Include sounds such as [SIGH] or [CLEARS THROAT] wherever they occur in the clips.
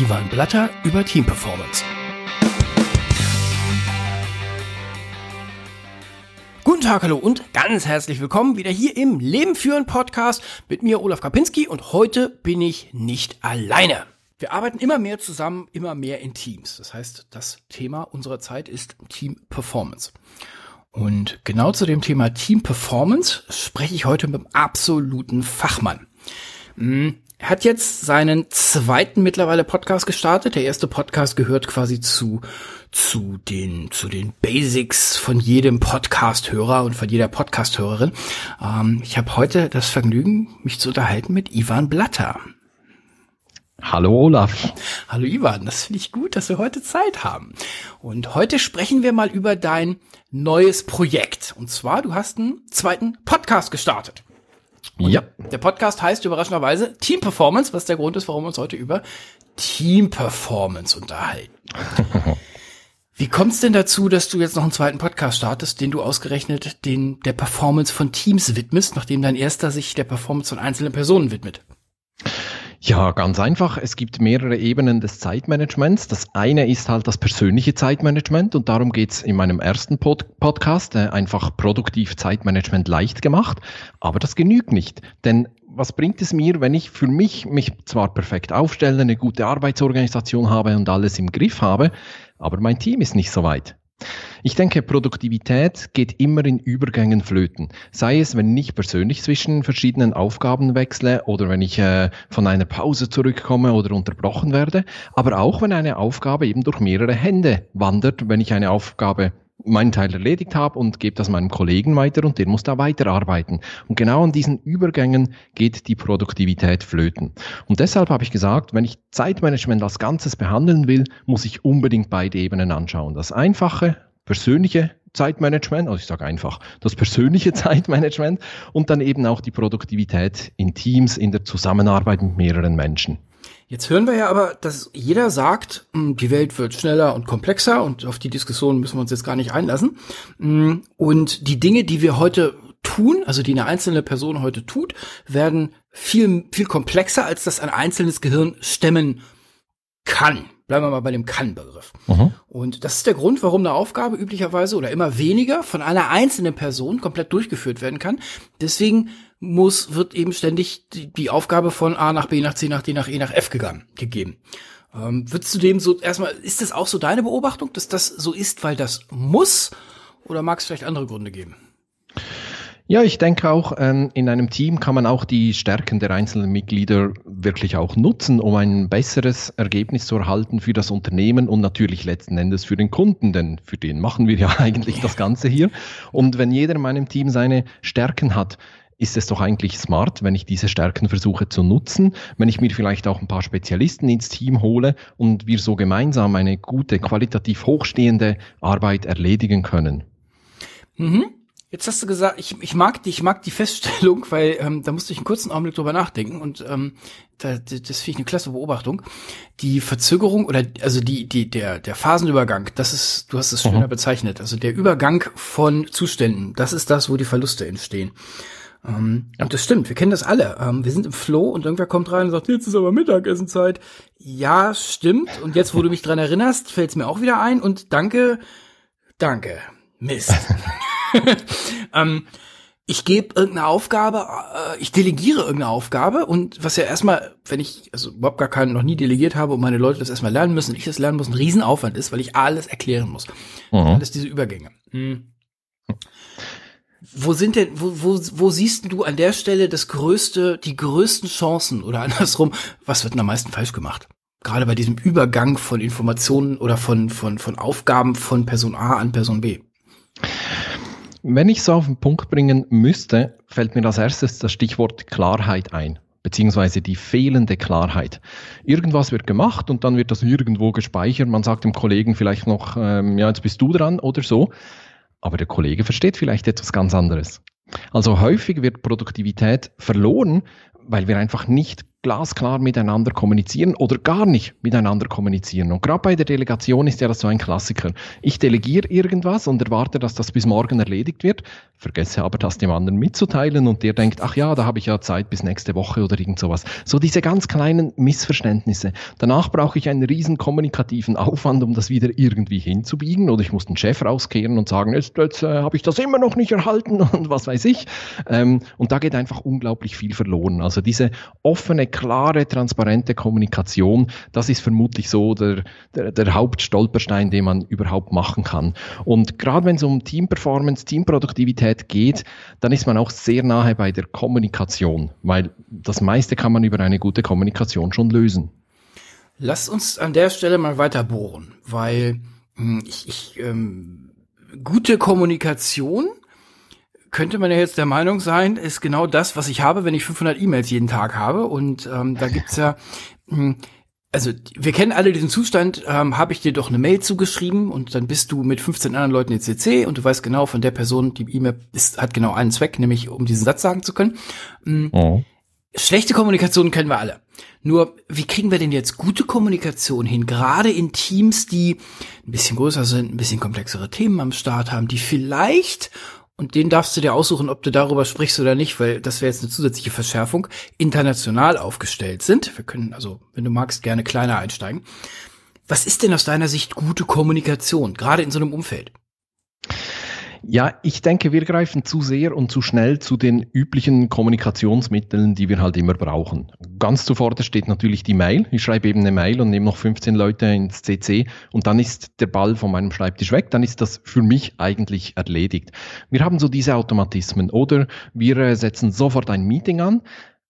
Ivan Blatter über Team Performance. Guten Tag, hallo und ganz herzlich willkommen wieder hier im Leben führen Podcast mit mir Olaf Kapinski und heute bin ich nicht alleine. Wir arbeiten immer mehr zusammen, immer mehr in Teams. Das heißt, das Thema unserer Zeit ist Team Performance. Und genau zu dem Thema Team Performance spreche ich heute mit einem absoluten Fachmann. Er hat jetzt seinen zweiten mittlerweile Podcast gestartet. Der erste Podcast gehört quasi zu, zu den, zu den Basics von jedem Podcast-Hörer und von jeder Podcast-Hörerin. Ähm, ich habe heute das Vergnügen, mich zu unterhalten mit Ivan Blatter. Hallo Olaf. Hallo Ivan, das finde ich gut, dass wir heute Zeit haben. Und heute sprechen wir mal über dein neues Projekt. Und zwar, du hast einen zweiten Podcast gestartet. Und ja. Der Podcast heißt überraschenderweise Team Performance, was der Grund ist, warum wir uns heute über Team Performance unterhalten. [LAUGHS] Wie kommt es denn dazu, dass du jetzt noch einen zweiten Podcast startest, den du ausgerechnet den der Performance von Teams widmest, nachdem dein erster sich der Performance von einzelnen Personen widmet? Ja, ganz einfach. Es gibt mehrere Ebenen des Zeitmanagements. Das eine ist halt das persönliche Zeitmanagement und darum geht's in meinem ersten Pod Podcast, äh, einfach produktiv Zeitmanagement leicht gemacht. Aber das genügt nicht, denn was bringt es mir, wenn ich für mich mich zwar perfekt aufstelle, eine gute Arbeitsorganisation habe und alles im Griff habe, aber mein Team ist nicht so weit. Ich denke, Produktivität geht immer in Übergängen flöten. Sei es, wenn ich persönlich zwischen verschiedenen Aufgaben wechsle oder wenn ich äh, von einer Pause zurückkomme oder unterbrochen werde, aber auch wenn eine Aufgabe eben durch mehrere Hände wandert, wenn ich eine Aufgabe meinen Teil erledigt habe und gebe das meinem Kollegen weiter und der muss da weiterarbeiten. Und genau an diesen Übergängen geht die Produktivität flöten. Und deshalb habe ich gesagt, wenn ich Zeitmanagement als Ganzes behandeln will, muss ich unbedingt beide Ebenen anschauen. Das einfache, persönliche Zeitmanagement, also ich sage einfach das persönliche [LAUGHS] Zeitmanagement und dann eben auch die Produktivität in Teams, in der Zusammenarbeit mit mehreren Menschen. Jetzt hören wir ja aber, dass jeder sagt, hm, die Welt wird schneller und komplexer und auf die Diskussion müssen wir uns jetzt gar nicht einlassen. Hm, und die Dinge, die wir heute tun, also die eine einzelne Person heute tut, werden viel, viel komplexer, als das ein einzelnes Gehirn stemmen kann. Bleiben wir mal bei dem Kann-Begriff. Mhm. Und das ist der Grund, warum eine Aufgabe üblicherweise oder immer weniger von einer einzelnen Person komplett durchgeführt werden kann. Deswegen muss, wird eben ständig die, die Aufgabe von A nach B nach C nach D nach E nach F gegangen, gegeben. Ähm, würdest du dem so erstmal, ist das auch so deine Beobachtung, dass das so ist, weil das muss? Oder mag es vielleicht andere Gründe geben? Ja, ich denke auch, ähm, in einem Team kann man auch die Stärken der einzelnen Mitglieder wirklich auch nutzen, um ein besseres Ergebnis zu erhalten für das Unternehmen und natürlich letzten Endes für den Kunden, denn für den machen wir ja [LAUGHS] eigentlich das Ganze hier. Und wenn jeder in meinem Team seine Stärken hat, ist es doch eigentlich smart, wenn ich diese Stärken versuche zu nutzen, wenn ich mir vielleicht auch ein paar Spezialisten ins Team hole und wir so gemeinsam eine gute, qualitativ hochstehende Arbeit erledigen können. Mhm. Jetzt hast du gesagt, ich, ich mag die, ich mag die Feststellung, weil ähm, da musste ich einen kurzen Augenblick drüber nachdenken und ähm, da, das finde ich eine klasse Beobachtung. Die Verzögerung oder also die, die, der, der Phasenübergang, das ist, du hast es schöner mhm. bezeichnet. Also der Übergang von Zuständen, das ist das, wo die Verluste entstehen. Ähm, ja. Und das stimmt, wir kennen das alle. Ähm, wir sind im Flow und irgendwer kommt rein und sagt, jetzt ist aber Mittagessenzeit. Ja, stimmt. Und jetzt, wo du mich dran erinnerst, fällt es mir auch wieder ein und danke, danke. Mist. [LAUGHS] [LAUGHS] ähm, ich gebe irgendeine Aufgabe, äh, ich delegiere irgendeine Aufgabe und was ja erstmal, wenn ich also überhaupt gar keinen noch nie delegiert habe und meine Leute das erstmal lernen müssen und ich das lernen muss, ein Riesenaufwand ist, weil ich alles erklären muss. Mhm. Alles diese Übergänge. Hm. Wo sind denn, wo, wo, wo siehst du an der Stelle das größte, die größten Chancen oder [LAUGHS] andersrum, was wird denn am meisten falsch gemacht? Gerade bei diesem Übergang von Informationen oder von, von, von Aufgaben von Person A an Person B. Wenn ich so auf den Punkt bringen müsste, fällt mir als erstes das Stichwort Klarheit ein, beziehungsweise die fehlende Klarheit. Irgendwas wird gemacht und dann wird das irgendwo gespeichert. Man sagt dem Kollegen vielleicht noch, ähm, ja, jetzt bist du dran oder so. Aber der Kollege versteht vielleicht etwas ganz anderes. Also häufig wird Produktivität verloren, weil wir einfach nicht glasklar miteinander kommunizieren oder gar nicht miteinander kommunizieren. Und gerade bei der Delegation ist ja das so ein Klassiker. Ich delegiere irgendwas und erwarte, dass das bis morgen erledigt wird, vergesse aber das dem anderen mitzuteilen und der denkt, ach ja, da habe ich ja Zeit bis nächste Woche oder irgend sowas. So diese ganz kleinen Missverständnisse. Danach brauche ich einen riesen kommunikativen Aufwand, um das wieder irgendwie hinzubiegen oder ich muss den Chef rauskehren und sagen, jetzt, jetzt äh, habe ich das immer noch nicht erhalten [LAUGHS] und was weiß ich. Ähm, und da geht einfach unglaublich viel verloren. Also diese offene klare, transparente Kommunikation, das ist vermutlich so der, der, der Hauptstolperstein, den man überhaupt machen kann. Und gerade wenn es um Teamperformance, Teamproduktivität geht, dann ist man auch sehr nahe bei der Kommunikation, weil das meiste kann man über eine gute Kommunikation schon lösen. Lass uns an der Stelle mal weiter bohren, weil hm, ich, ich ähm, gute Kommunikation könnte man ja jetzt der Meinung sein, ist genau das, was ich habe, wenn ich 500 E-Mails jeden Tag habe. Und ähm, da gibt's ja, mh, hm, also wir kennen alle diesen Zustand, ähm, habe ich dir doch eine Mail zugeschrieben und dann bist du mit 15 anderen Leuten in CC und du weißt genau, von der Person, die E-Mail ist, hat genau einen Zweck, nämlich um diesen Satz sagen zu können. Mhm. Oh. Schlechte Kommunikation kennen wir alle. Nur, wie kriegen wir denn jetzt gute Kommunikation hin? Gerade in Teams, die ein bisschen größer sind, ein bisschen komplexere Themen am Start haben, die vielleicht und den darfst du dir aussuchen, ob du darüber sprichst oder nicht, weil das wäre jetzt eine zusätzliche Verschärfung, international aufgestellt sind. Wir können also, wenn du magst, gerne kleiner einsteigen. Was ist denn aus deiner Sicht gute Kommunikation, gerade in so einem Umfeld? Ja, ich denke, wir greifen zu sehr und zu schnell zu den üblichen Kommunikationsmitteln, die wir halt immer brauchen. Ganz zuvor steht natürlich die Mail. Ich schreibe eben eine Mail und nehme noch 15 Leute ins CC und dann ist der Ball von meinem Schreibtisch weg. Dann ist das für mich eigentlich erledigt. Wir haben so diese Automatismen oder wir äh, setzen sofort ein Meeting an.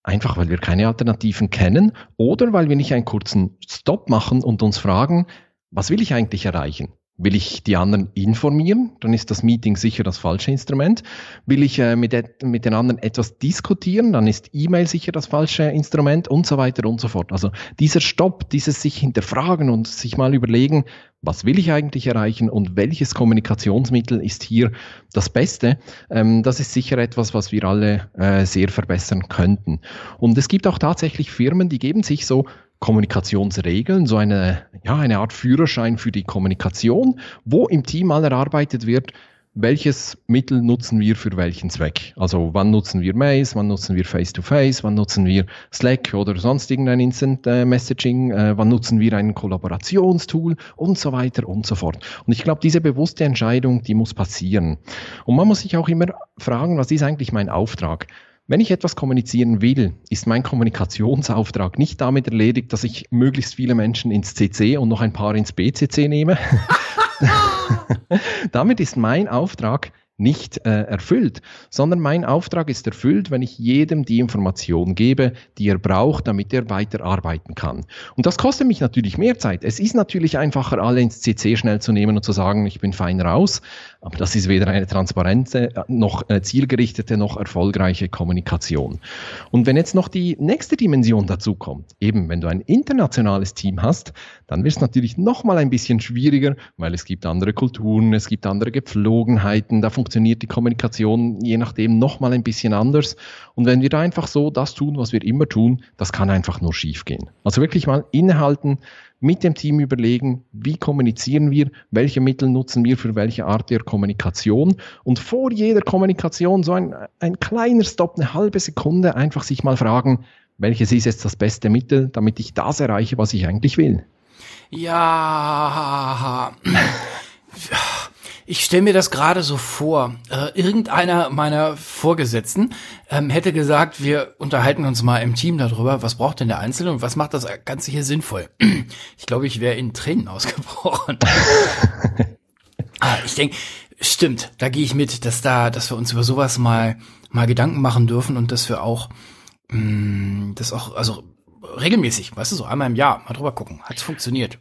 Einfach weil wir keine Alternativen kennen oder weil wir nicht einen kurzen Stop machen und uns fragen, was will ich eigentlich erreichen? Will ich die anderen informieren, dann ist das Meeting sicher das falsche Instrument. Will ich äh, mit, mit den anderen etwas diskutieren, dann ist E-Mail sicher das falsche Instrument und so weiter und so fort. Also dieser Stopp, dieses sich hinterfragen und sich mal überlegen, was will ich eigentlich erreichen und welches Kommunikationsmittel ist hier das Beste, ähm, das ist sicher etwas, was wir alle äh, sehr verbessern könnten. Und es gibt auch tatsächlich Firmen, die geben sich so Kommunikationsregeln, so eine, ja, eine Art Führerschein für die Kommunikation, wo im Team mal erarbeitet wird, welches Mittel nutzen wir für welchen Zweck? Also wann nutzen wir Mails, wann nutzen wir Face-to-Face, -face, wann nutzen wir Slack oder sonst irgendein Instant äh, Messaging, äh, wann nutzen wir ein Kollaborationstool und so weiter und so fort. Und ich glaube, diese bewusste Entscheidung, die muss passieren. Und man muss sich auch immer fragen, was ist eigentlich mein Auftrag? Wenn ich etwas kommunizieren will, ist mein Kommunikationsauftrag nicht damit erledigt, dass ich möglichst viele Menschen ins CC und noch ein paar ins BCC nehme. [LAUGHS] damit ist mein Auftrag, nicht äh, erfüllt, sondern mein Auftrag ist erfüllt, wenn ich jedem die Information gebe, die er braucht, damit er weiterarbeiten kann. Und das kostet mich natürlich mehr Zeit. Es ist natürlich einfacher, alle ins CC schnell zu nehmen und zu sagen, ich bin fein raus, aber das ist weder eine transparente, noch eine zielgerichtete, noch erfolgreiche Kommunikation. Und wenn jetzt noch die nächste Dimension dazu kommt, eben wenn du ein internationales Team hast, dann wird es natürlich noch mal ein bisschen schwieriger, weil es gibt andere Kulturen, es gibt andere Gepflogenheiten, da funktioniert die Kommunikation je nachdem nochmal ein bisschen anders. Und wenn wir da einfach so das tun, was wir immer tun, das kann einfach nur schief gehen. Also wirklich mal innehalten, mit dem Team überlegen, wie kommunizieren wir, welche Mittel nutzen wir für welche Art der Kommunikation und vor jeder Kommunikation so ein, ein kleiner Stopp, eine halbe Sekunde, einfach sich mal fragen, welches ist jetzt das beste Mittel, damit ich das erreiche, was ich eigentlich will. Ja, ich stelle mir das gerade so vor. Äh, irgendeiner meiner Vorgesetzten ähm, hätte gesagt, wir unterhalten uns mal im Team darüber, was braucht denn der Einzelne und was macht das Ganze hier sinnvoll. [CLEARS THROAT] Ich glaube, ich wäre in Tränen [LAUGHS] ausgebrochen. [LAUGHS] ah, ich denke, stimmt, da gehe ich mit, dass da, dass wir uns über sowas mal mal Gedanken machen dürfen und dass wir auch mh, mm, das auch, also regelmäßig, weißt du, so einmal im Jahr mal drüber gucken. Hat es funktioniert?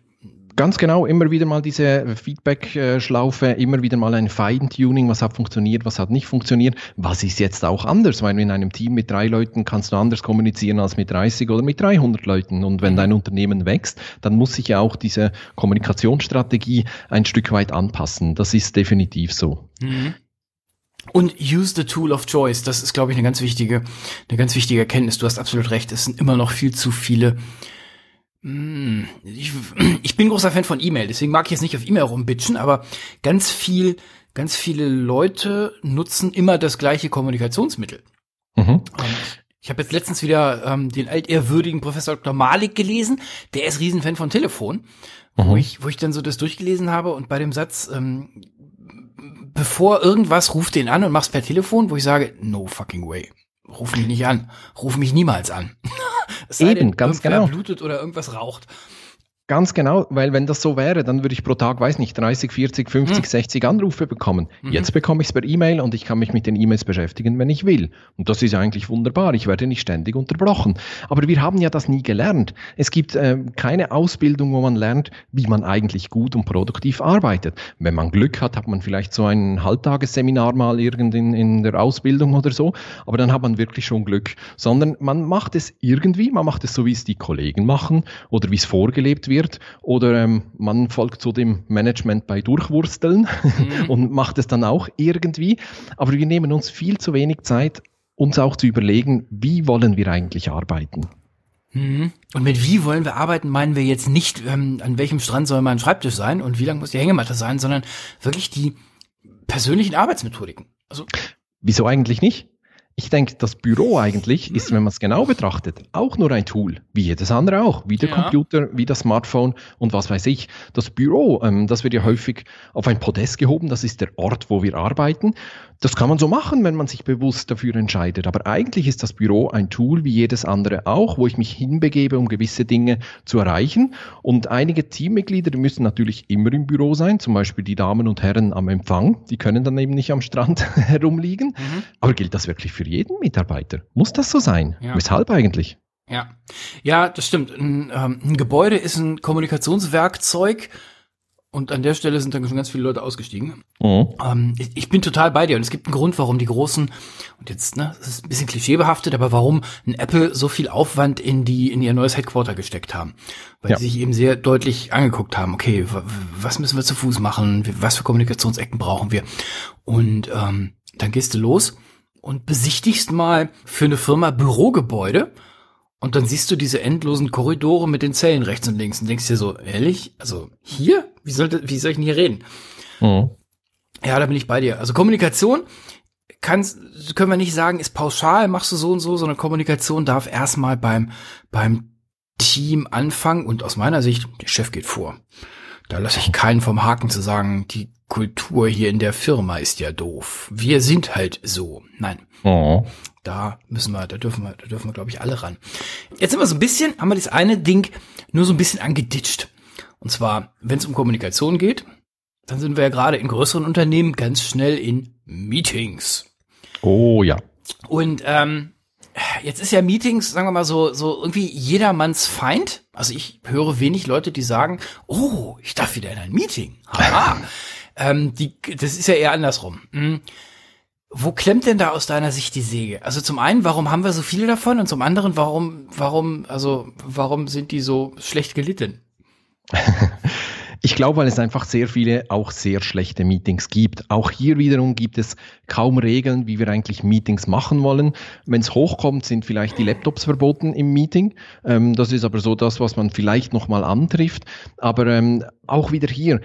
Ganz genau, immer wieder mal diese Feedback-Schlaufe, immer wieder mal ein Feintuning, was hat funktioniert, was hat nicht funktioniert. Was ist jetzt auch anders? Weil in einem Team mit drei Leuten kannst du anders kommunizieren als mit 30 oder mit 300 Leuten. Und wenn dein Unternehmen wächst, dann muss sich ja auch diese Kommunikationsstrategie ein Stück weit anpassen. Das ist definitiv so. Mhm. Und use the tool of choice. Das ist, glaube ich, eine ganz wichtige, eine ganz wichtige Erkenntnis. Du hast absolut recht. Es sind immer noch viel zu viele. Hm, ich, ich bin großer Fan von E-Mail, deswegen mag ich jetzt nicht auf E-Mail rumbitchen, aber ganz viel, ganz viele Leute nutzen immer das gleiche Kommunikationsmittel. Mhm. Ich habe jetzt letztens wieder ähm, den altehrwürdigen Professor Dr. Malik gelesen. Der ist Riesenfan von Telefon, mhm. wo ich, wo ich dann so das durchgelesen habe und bei dem Satz, ähm, bevor irgendwas, ruf den an und mach's per Telefon, wo ich sage, no fucking way. Ruf mich nicht an. Ruf mich niemals an. [LAUGHS] es Eben, denn, ganz genau. blutet oder irgendwas raucht. Ganz genau, weil wenn das so wäre, dann würde ich pro Tag, weiß nicht, 30, 40, 50, hm. 60 Anrufe bekommen. Mhm. Jetzt bekomme ich es per E-Mail und ich kann mich mit den E-Mails beschäftigen, wenn ich will. Und das ist eigentlich wunderbar. Ich werde nicht ständig unterbrochen. Aber wir haben ja das nie gelernt. Es gibt äh, keine Ausbildung, wo man lernt, wie man eigentlich gut und produktiv arbeitet. Wenn man Glück hat, hat man vielleicht so ein Halbtagesseminar mal irgendin in der Ausbildung oder so. Aber dann hat man wirklich schon Glück. Sondern man macht es irgendwie, man macht es so, wie es die Kollegen machen oder wie es vorgelebt wird wird oder ähm, man folgt so dem Management bei Durchwursteln mhm. [LAUGHS] und macht es dann auch irgendwie. Aber wir nehmen uns viel zu wenig Zeit, uns auch zu überlegen, wie wollen wir eigentlich arbeiten. Mhm. Und mit wie wollen wir arbeiten, meinen wir jetzt nicht, ähm, an welchem Strand soll mein Schreibtisch sein und wie lang muss die Hängematte sein, sondern wirklich die persönlichen Arbeitsmethodiken. Also Wieso eigentlich nicht? Ich denke, das Büro eigentlich ist, wenn man es genau betrachtet, auch nur ein Tool, wie jedes andere auch, wie der ja. Computer, wie das Smartphone und was weiß ich. Das Büro, ähm, das wird ja häufig auf ein Podest gehoben, das ist der Ort, wo wir arbeiten. Das kann man so machen, wenn man sich bewusst dafür entscheidet. Aber eigentlich ist das Büro ein Tool wie jedes andere auch, wo ich mich hinbegebe, um gewisse Dinge zu erreichen. Und einige Teammitglieder, die müssen natürlich immer im Büro sein, zum Beispiel die Damen und Herren am Empfang, die können dann eben nicht am Strand [LAUGHS] herumliegen. Mhm. Aber gilt das wirklich für jeden Mitarbeiter? Muss das so sein? Ja. Weshalb eigentlich? Ja, ja, das stimmt. Ein, ähm, ein Gebäude ist ein Kommunikationswerkzeug und an der Stelle sind dann schon ganz viele Leute ausgestiegen. Mhm. Ähm, ich, ich, bin total bei dir und es gibt einen Grund, warum die großen, und jetzt, ne, das ist ein bisschen klischeebehaftet, aber warum ein Apple so viel Aufwand in die, in ihr neues Headquarter gesteckt haben. Weil ja. sie sich eben sehr deutlich angeguckt haben, okay, was müssen wir zu Fuß machen, was für Kommunikationsecken brauchen wir. Und ähm, dann gehst du los und besichtigst mal für eine Firma Bürogebäude und dann siehst du diese endlosen Korridore mit den Zellen rechts und links und denkst dir so, ehrlich? Also hier? Wie, sollte, wie soll ich denn hier reden? Mhm. Ja, da bin ich bei dir. Also Kommunikation kannst, können wir nicht sagen, ist pauschal, machst du so und so, sondern Kommunikation darf erstmal beim, beim Team anfangen und aus meiner Sicht, der Chef geht vor. Da lasse ich keinen vom Haken zu sagen, die Kultur hier in der Firma ist ja doof. Wir sind halt so. Nein. Oh. Da müssen wir, da dürfen wir, da dürfen wir, glaube ich, alle ran. Jetzt sind wir so ein bisschen, haben wir das eine Ding nur so ein bisschen angeditscht. Und zwar, wenn es um Kommunikation geht, dann sind wir ja gerade in größeren Unternehmen ganz schnell in Meetings. Oh ja. Und ähm, jetzt ist ja Meetings, sagen wir mal so, so irgendwie jedermanns Feind. Also ich höre wenig Leute, die sagen, oh, ich darf wieder in ein Meeting. Haha. [LAUGHS] ähm, die, das ist ja eher andersrum. Hm. Wo klemmt denn da aus deiner Sicht die Säge? Also zum einen, warum haben wir so viele davon? Und zum anderen, warum, warum, also, warum sind die so schlecht gelitten? [LAUGHS] Ich glaube, weil es einfach sehr viele auch sehr schlechte Meetings gibt. Auch hier wiederum gibt es kaum Regeln, wie wir eigentlich Meetings machen wollen. Wenn es hochkommt, sind vielleicht die Laptops verboten im Meeting. Ähm, das ist aber so das, was man vielleicht nochmal antrifft. Aber ähm, auch wieder hier,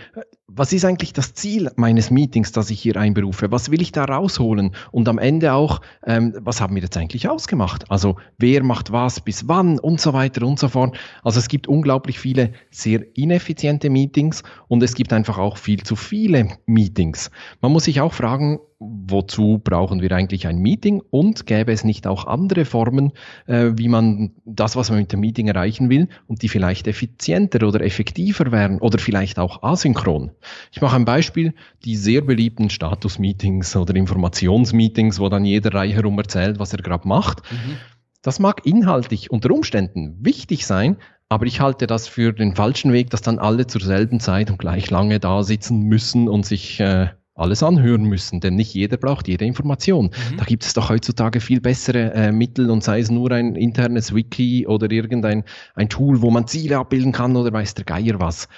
was ist eigentlich das Ziel meines Meetings, das ich hier einberufe? Was will ich da rausholen? Und am Ende auch, ähm, was haben wir jetzt eigentlich ausgemacht? Also wer macht was bis wann und so weiter und so fort. Also es gibt unglaublich viele sehr ineffiziente Meetings und es gibt einfach auch viel zu viele Meetings. Man muss sich auch fragen, wozu brauchen wir eigentlich ein Meeting und gäbe es nicht auch andere Formen, äh, wie man das, was man mit dem Meeting erreichen will und die vielleicht effizienter oder effektiver wären oder vielleicht auch asynchron. Ich mache ein Beispiel, die sehr beliebten Status-Meetings oder Informationsmeetings, wo dann jeder Reihe herum erzählt, was er gerade macht. Mhm. Das mag inhaltlich unter Umständen wichtig sein, aber ich halte das für den falschen Weg, dass dann alle zur selben Zeit und gleich lange da sitzen müssen und sich äh, alles anhören müssen, denn nicht jeder braucht jede Information. Mhm. Da gibt es doch heutzutage viel bessere äh, Mittel und sei es nur ein internes Wiki oder irgendein ein Tool, wo man Ziele abbilden kann oder weiß der Geier was.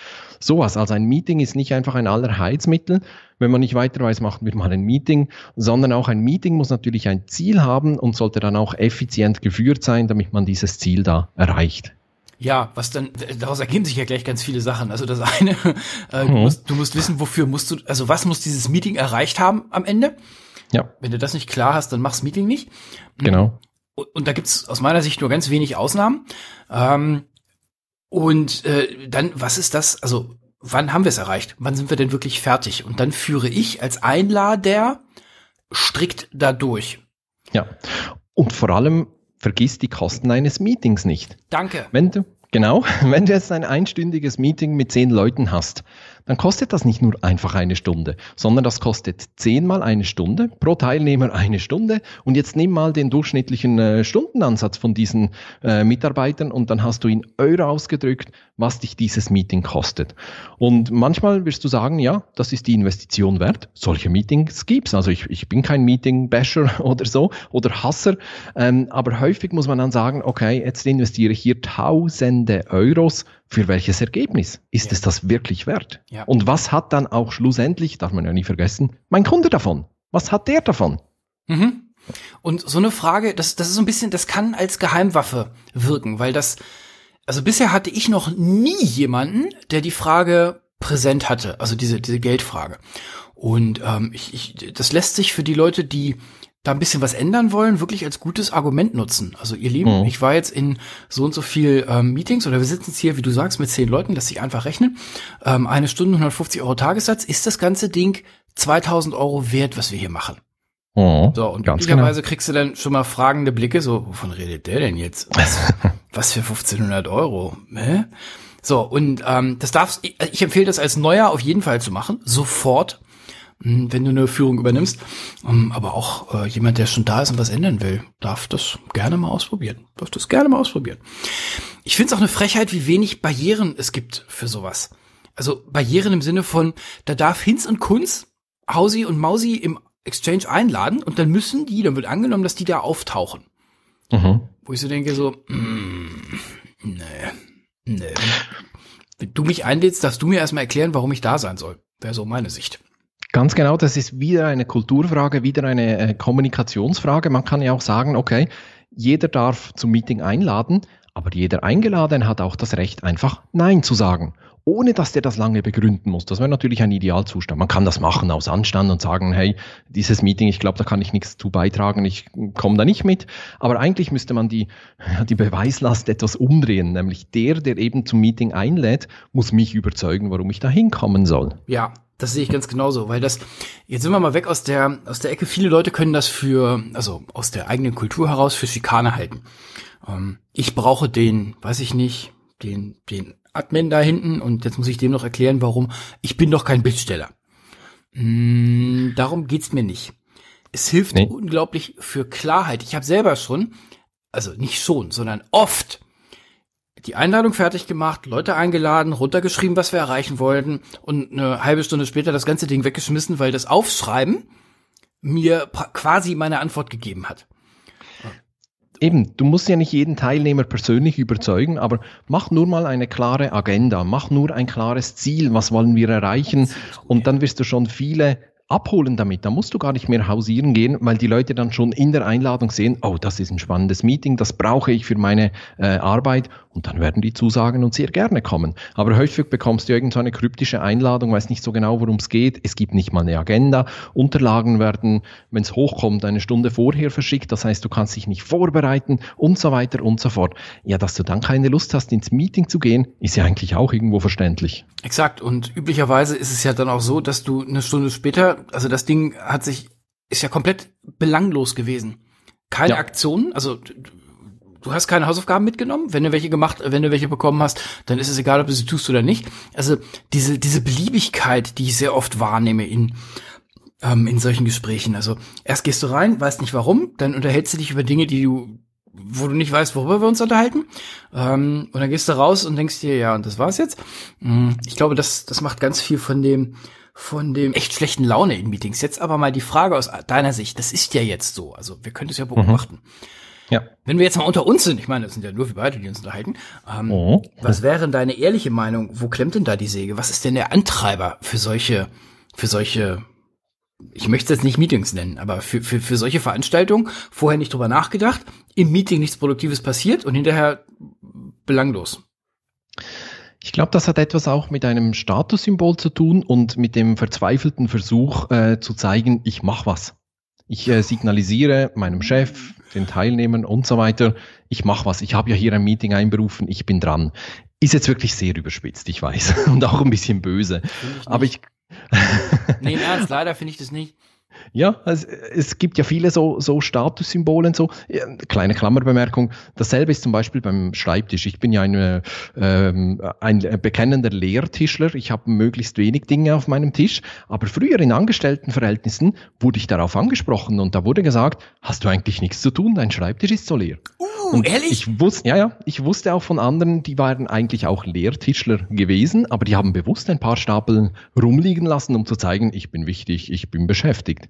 Sowas, also ein Meeting ist nicht einfach ein Allerheilsmittel. Wenn man nicht weiter weiß, machen wir mal ein Meeting, sondern auch ein Meeting muss natürlich ein Ziel haben und sollte dann auch effizient geführt sein, damit man dieses Ziel da erreicht. Ja, was dann, daraus ergeben sich ja gleich ganz viele Sachen. Also das [LAUGHS] eine, äh, mhm. du, musst, du musst wissen, wofür musst du, also was muss dieses Meeting erreicht haben am Ende? Ja. Wenn du das nicht klar hast, dann mach's Meeting nicht. Mhm. Genau. Und, und da gibt's aus meiner Sicht nur ganz wenig Ausnahmen. Ähm, und äh, dann, was ist das? Also, wann haben wir es erreicht? Wann sind wir denn wirklich fertig? Und dann führe ich als Einlader strikt dadurch. Ja. Und vor allem vergiss die Kosten eines Meetings nicht. Danke. Wenn du, genau, [LAUGHS] wenn du jetzt ein einstündiges Meeting mit zehn Leuten hast, dann kostet das nicht nur einfach eine Stunde, sondern das kostet zehnmal eine Stunde, pro Teilnehmer eine Stunde. Und jetzt nimm mal den durchschnittlichen äh, Stundenansatz von diesen äh, Mitarbeitern und dann hast du in Euro ausgedrückt, was dich dieses Meeting kostet. Und manchmal wirst du sagen, ja, das ist die Investition wert. Solche Meetings gibt's. Also ich, ich bin kein Meeting-Basher [LAUGHS] oder so oder Hasser, ähm, aber häufig muss man dann sagen, okay, jetzt investiere ich hier tausende Euros für welches Ergebnis ist ja. es das wirklich wert? Ja. Und was hat dann auch schlussendlich, darf man ja nie vergessen, mein Kunde davon? Was hat der davon? Mhm. Und so eine Frage, das, das ist so ein bisschen, das kann als Geheimwaffe wirken, weil das, also bisher hatte ich noch nie jemanden, der die Frage präsent hatte, also diese, diese Geldfrage. Und ähm, ich, ich, das lässt sich für die Leute, die da ein bisschen was ändern wollen, wirklich als gutes Argument nutzen. Also ihr Lieben, mhm. ich war jetzt in so und so viel ähm, Meetings oder wir sitzen jetzt hier, wie du sagst, mit zehn Leuten, lässt sich einfach rechnen. Ähm, eine Stunde 150 Euro Tagessatz, ist das ganze Ding 2000 Euro wert, was wir hier machen? Mhm, so, und möglicherweise genau. kriegst du dann schon mal fragende Blicke, so, wovon redet der denn jetzt? [LAUGHS] Was, was für 1500 Euro? Hä? So, und ähm, das darfst, ich, ich empfehle das als Neuer auf jeden Fall zu machen, sofort. Hm, wenn du eine Führung übernimmst. Ähm, aber auch äh, jemand, der schon da ist und was ändern will, darf das gerne mal ausprobieren. Darf das gerne mal ausprobieren. Ich finde es auch eine Frechheit, wie wenig Barrieren es gibt für sowas. Also Barrieren im Sinne von, da darf Hinz und Kunz Hausi und Mausi im Exchange einladen und dann müssen die, dann wird angenommen, dass die da auftauchen. Mhm. Wo ich so denke, so, mm, nee, nee. Wenn du mich einlädst, darfst du mir erstmal erklären, warum ich da sein soll. Wäre so meine Sicht. Ganz genau, das ist wieder eine Kulturfrage, wieder eine äh, Kommunikationsfrage. Man kann ja auch sagen, okay, jeder darf zum Meeting einladen, aber jeder Eingeladen hat auch das Recht, einfach Nein zu sagen, ohne dass der das lange begründen muss. Das wäre natürlich ein Idealzustand. Man kann das machen aus Anstand und sagen, hey, dieses Meeting, ich glaube, da kann ich nichts zu beitragen, ich komme da nicht mit. Aber eigentlich müsste man die, die Beweislast etwas umdrehen, nämlich der, der eben zum Meeting einlädt, muss mich überzeugen, warum ich da hinkommen soll. Ja, das sehe ich ganz genauso, weil das, jetzt sind wir mal weg aus der, aus der Ecke. Viele Leute können das für, also aus der eigenen Kultur heraus für Schikane halten. Ähm, ich brauche den, weiß ich nicht, den, den Admin da hinten und jetzt muss ich dem noch erklären, warum. Ich bin doch kein Bildsteller. Mm, darum geht's mir nicht. Es hilft nee. unglaublich für Klarheit. Ich habe selber schon, also nicht schon, sondern oft die Einladung fertig gemacht, Leute eingeladen, runtergeschrieben, was wir erreichen wollten und eine halbe Stunde später das ganze Ding weggeschmissen, weil das Aufschreiben mir quasi meine Antwort gegeben hat. Eben, du musst ja nicht jeden Teilnehmer persönlich überzeugen, aber mach nur mal eine klare Agenda, mach nur ein klares Ziel, was wollen wir erreichen und dann wirst du schon viele abholen damit. Da musst du gar nicht mehr hausieren gehen, weil die Leute dann schon in der Einladung sehen, oh, das ist ein spannendes Meeting, das brauche ich für meine äh, Arbeit und dann werden die zusagen und sehr gerne kommen. Aber häufig bekommst du irgendeine so kryptische Einladung, weiß nicht so genau, worum es geht. Es gibt nicht mal eine Agenda. Unterlagen werden, wenn es hochkommt, eine Stunde vorher verschickt. Das heißt, du kannst dich nicht vorbereiten und so weiter und so fort. Ja, dass du dann keine Lust hast, ins Meeting zu gehen, ist ja eigentlich auch irgendwo verständlich. Exakt. Und üblicherweise ist es ja dann auch so, dass du eine Stunde später, also das Ding hat sich, ist ja komplett belanglos gewesen. Keine ja. Aktion, also du hast keine Hausaufgaben mitgenommen. Wenn du welche gemacht, wenn du welche bekommen hast, dann ist es egal, ob du sie tust oder nicht. Also diese, diese Beliebigkeit, die ich sehr oft wahrnehme in, ähm, in solchen Gesprächen. Also erst gehst du rein, weißt nicht warum, dann unterhältst du dich über Dinge, die du, wo du nicht weißt, worüber wir uns unterhalten. Ähm, und dann gehst du raus und denkst dir, ja, und das war's jetzt. Mm, ich glaube, das, das macht ganz viel von dem, von dem echt schlechten Laune in Meetings. Jetzt aber mal die Frage aus deiner Sicht. Das ist ja jetzt so. Also wir können es ja beobachten. Mhm. Ja. Wenn wir jetzt mal unter uns sind, ich meine, das sind ja nur wir beide, die uns unterhalten. Ähm, oh. Was wäre deine ehrliche Meinung? Wo klemmt denn da die Säge? Was ist denn der Antreiber für solche, für solche, ich möchte es jetzt nicht Meetings nennen, aber für, für, für solche Veranstaltungen vorher nicht drüber nachgedacht, im Meeting nichts Produktives passiert und hinterher belanglos. Ich glaube, das hat etwas auch mit einem Statussymbol zu tun und mit dem verzweifelten Versuch äh, zu zeigen, ich mache was. Ich äh, signalisiere meinem Chef, den Teilnehmern und so weiter, ich mache was, ich habe ja hier ein Meeting einberufen, ich bin dran. Ist jetzt wirklich sehr überspitzt, ich weiß, [LAUGHS] und auch ein bisschen böse. Ich Aber ich. [LAUGHS] nee, im Ernst, leider finde ich das nicht. Ja, es, es gibt ja viele so, so Statussymbolen, so kleine Klammerbemerkung. Dasselbe ist zum Beispiel beim Schreibtisch. Ich bin ja ein, ähm, ein bekennender Lehrtischler. Ich habe möglichst wenig Dinge auf meinem Tisch. Aber früher in Angestelltenverhältnissen wurde ich darauf angesprochen und da wurde gesagt, hast du eigentlich nichts zu tun? Dein Schreibtisch ist so leer. Uh, und ehrlich? Ich wusste, ja, ja, ich wusste auch von anderen, die waren eigentlich auch Lehrtischler gewesen, aber die haben bewusst ein paar Stapel rumliegen lassen, um zu zeigen, ich bin wichtig, ich bin beschäftigt.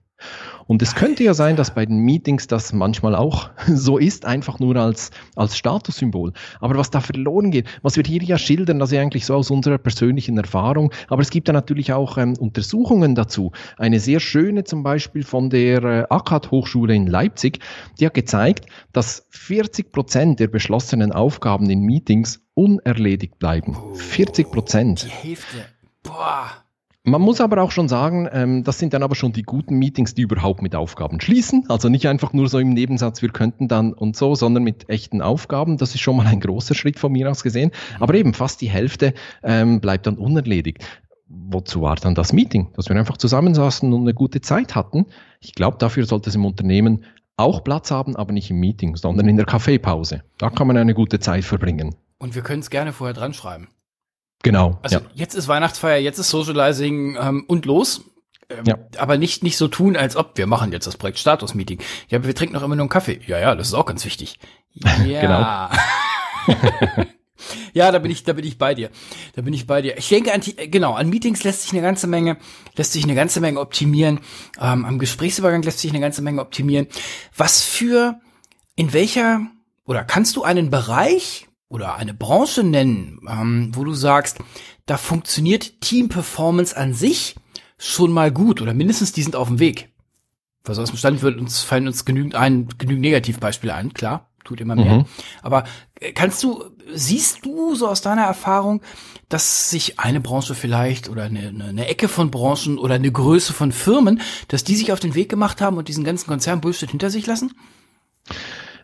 Und es könnte ja sein, dass bei den Meetings das manchmal auch [LAUGHS] so ist, einfach nur als, als Statussymbol. Aber was da verloren geht, was wir hier ja schildern, das ist eigentlich so aus unserer persönlichen Erfahrung. Aber es gibt ja natürlich auch ähm, Untersuchungen dazu. Eine sehr schöne zum Beispiel von der äh, ACAD Hochschule in Leipzig, die hat gezeigt, dass 40 Prozent der beschlossenen Aufgaben in Meetings unerledigt bleiben. 40 Prozent. Die Hälfte. Boah. Man muss aber auch schon sagen, ähm, das sind dann aber schon die guten Meetings, die überhaupt mit Aufgaben schließen. Also nicht einfach nur so im Nebensatz, wir könnten dann und so, sondern mit echten Aufgaben. Das ist schon mal ein großer Schritt von mir aus gesehen. Aber eben fast die Hälfte ähm, bleibt dann unerledigt. Wozu war dann das Meeting? Dass wir einfach zusammensaßen und eine gute Zeit hatten. Ich glaube, dafür sollte es im Unternehmen auch Platz haben, aber nicht im Meeting, sondern in der Kaffeepause. Da kann man eine gute Zeit verbringen. Und wir können es gerne vorher dran schreiben. Genau. Also ja. jetzt ist Weihnachtsfeier, jetzt ist Socializing ähm, und los. Ähm, ja. Aber nicht, nicht so tun, als ob wir machen jetzt das Projekt Status Meeting. Ja, wir trinken noch immer nur einen Kaffee. Ja, ja, das ist auch ganz wichtig. [LAUGHS] Ja. genau. [LAUGHS] ja, da bin ich, da bin ich bei dir. Da bin ich bei dir. Ich denke an, genau, an Meetings lässt sich eine ganze Menge, lässt sich eine ganze Menge optimieren. Ähm, am Gesprächsübergang lässt sich eine ganze Menge optimieren. Was für, in welcher, oder kannst du einen Bereich oder eine Branche nennen, ähm, wo du sagst, da funktioniert Team Performance an sich schon mal gut oder mindestens die sind auf dem Weg. Was aus dem Stand wird uns fallen uns genügend ein, genügend Negativbeispiele ein, klar, tut immer mehr. Mhm. Aber äh, kannst du, siehst du so aus deiner Erfahrung, dass sich eine Branche vielleicht oder eine, eine Ecke von Branchen oder eine Größe von Firmen, dass die sich auf den Weg gemacht haben und diesen ganzen Konzern Bullshit hinter sich lassen?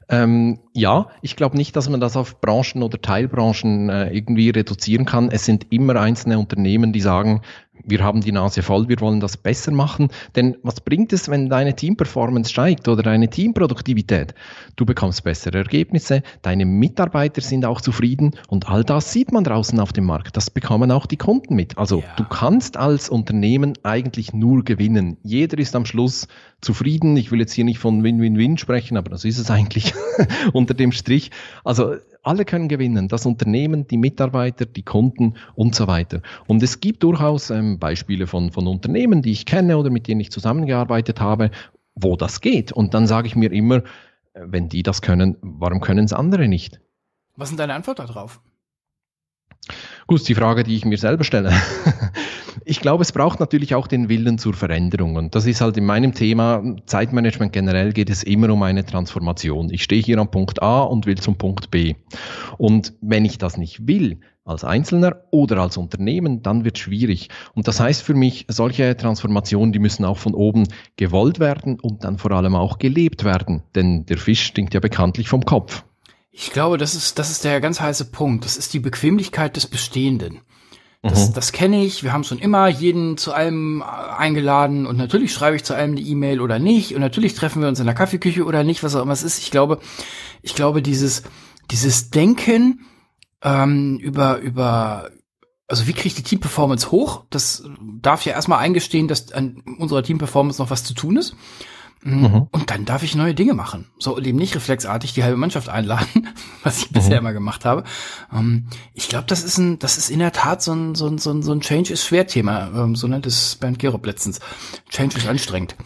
Ähm, ja, ich glaube nicht, dass man das auf Branchen oder Teilbranchen äh, irgendwie reduzieren kann. Es sind immer einzelne Unternehmen, die sagen, wir haben die Nase voll, wir wollen das besser machen. Denn was bringt es, wenn deine Teamperformance steigt oder deine Teamproduktivität? Du bekommst bessere Ergebnisse, deine Mitarbeiter sind auch zufrieden und all das sieht man draußen auf dem Markt. Das bekommen auch die Kunden mit. Also ja. du kannst als Unternehmen eigentlich nur gewinnen. Jeder ist am Schluss zufrieden. Ich will jetzt hier nicht von Win-Win-Win sprechen, aber das ist es eigentlich [LAUGHS] unter dem Strich. Also alle können gewinnen, das Unternehmen, die Mitarbeiter, die Kunden und so weiter. Und es gibt durchaus ähm, Beispiele von, von Unternehmen, die ich kenne oder mit denen ich zusammengearbeitet habe, wo das geht. Und dann sage ich mir immer, äh, wenn die das können, warum können es andere nicht? Was sind deine Antwort darauf? Gut, die Frage, die ich mir selber stelle. [LAUGHS] ich glaube, es braucht natürlich auch den Willen zur Veränderung. Und das ist halt in meinem Thema Zeitmanagement generell geht es immer um eine Transformation. Ich stehe hier am Punkt A und will zum Punkt B. Und wenn ich das nicht will, als Einzelner oder als Unternehmen, dann wird es schwierig. Und das heißt für mich, solche Transformationen, die müssen auch von oben gewollt werden und dann vor allem auch gelebt werden. Denn der Fisch stinkt ja bekanntlich vom Kopf. Ich glaube, das ist, das ist der ganz heiße Punkt. Das ist die Bequemlichkeit des Bestehenden. Das, mhm. das kenne ich. Wir haben schon immer jeden zu allem äh, eingeladen und natürlich schreibe ich zu allem eine E-Mail oder nicht und natürlich treffen wir uns in der Kaffeeküche oder nicht, was auch immer es ist. Ich glaube, ich glaube, dieses, dieses Denken ähm, über, über, also wie kriege ich die Team-Performance hoch? Das darf ja erstmal eingestehen, dass an unserer Team-Performance noch was zu tun ist. Mhm. mhm. Und dann darf ich neue Dinge machen. So eben nicht reflexartig die halbe Mannschaft einladen, [LAUGHS] was ich mhm. bisher immer gemacht habe. Ähm, ich glaube, das ist ein, das ist in der Tat so ein, so ein, so ein, so ein Change ist schwer Thema. Ähm, so nennt es Bernd Gerob letztens. Change ist anstrengend.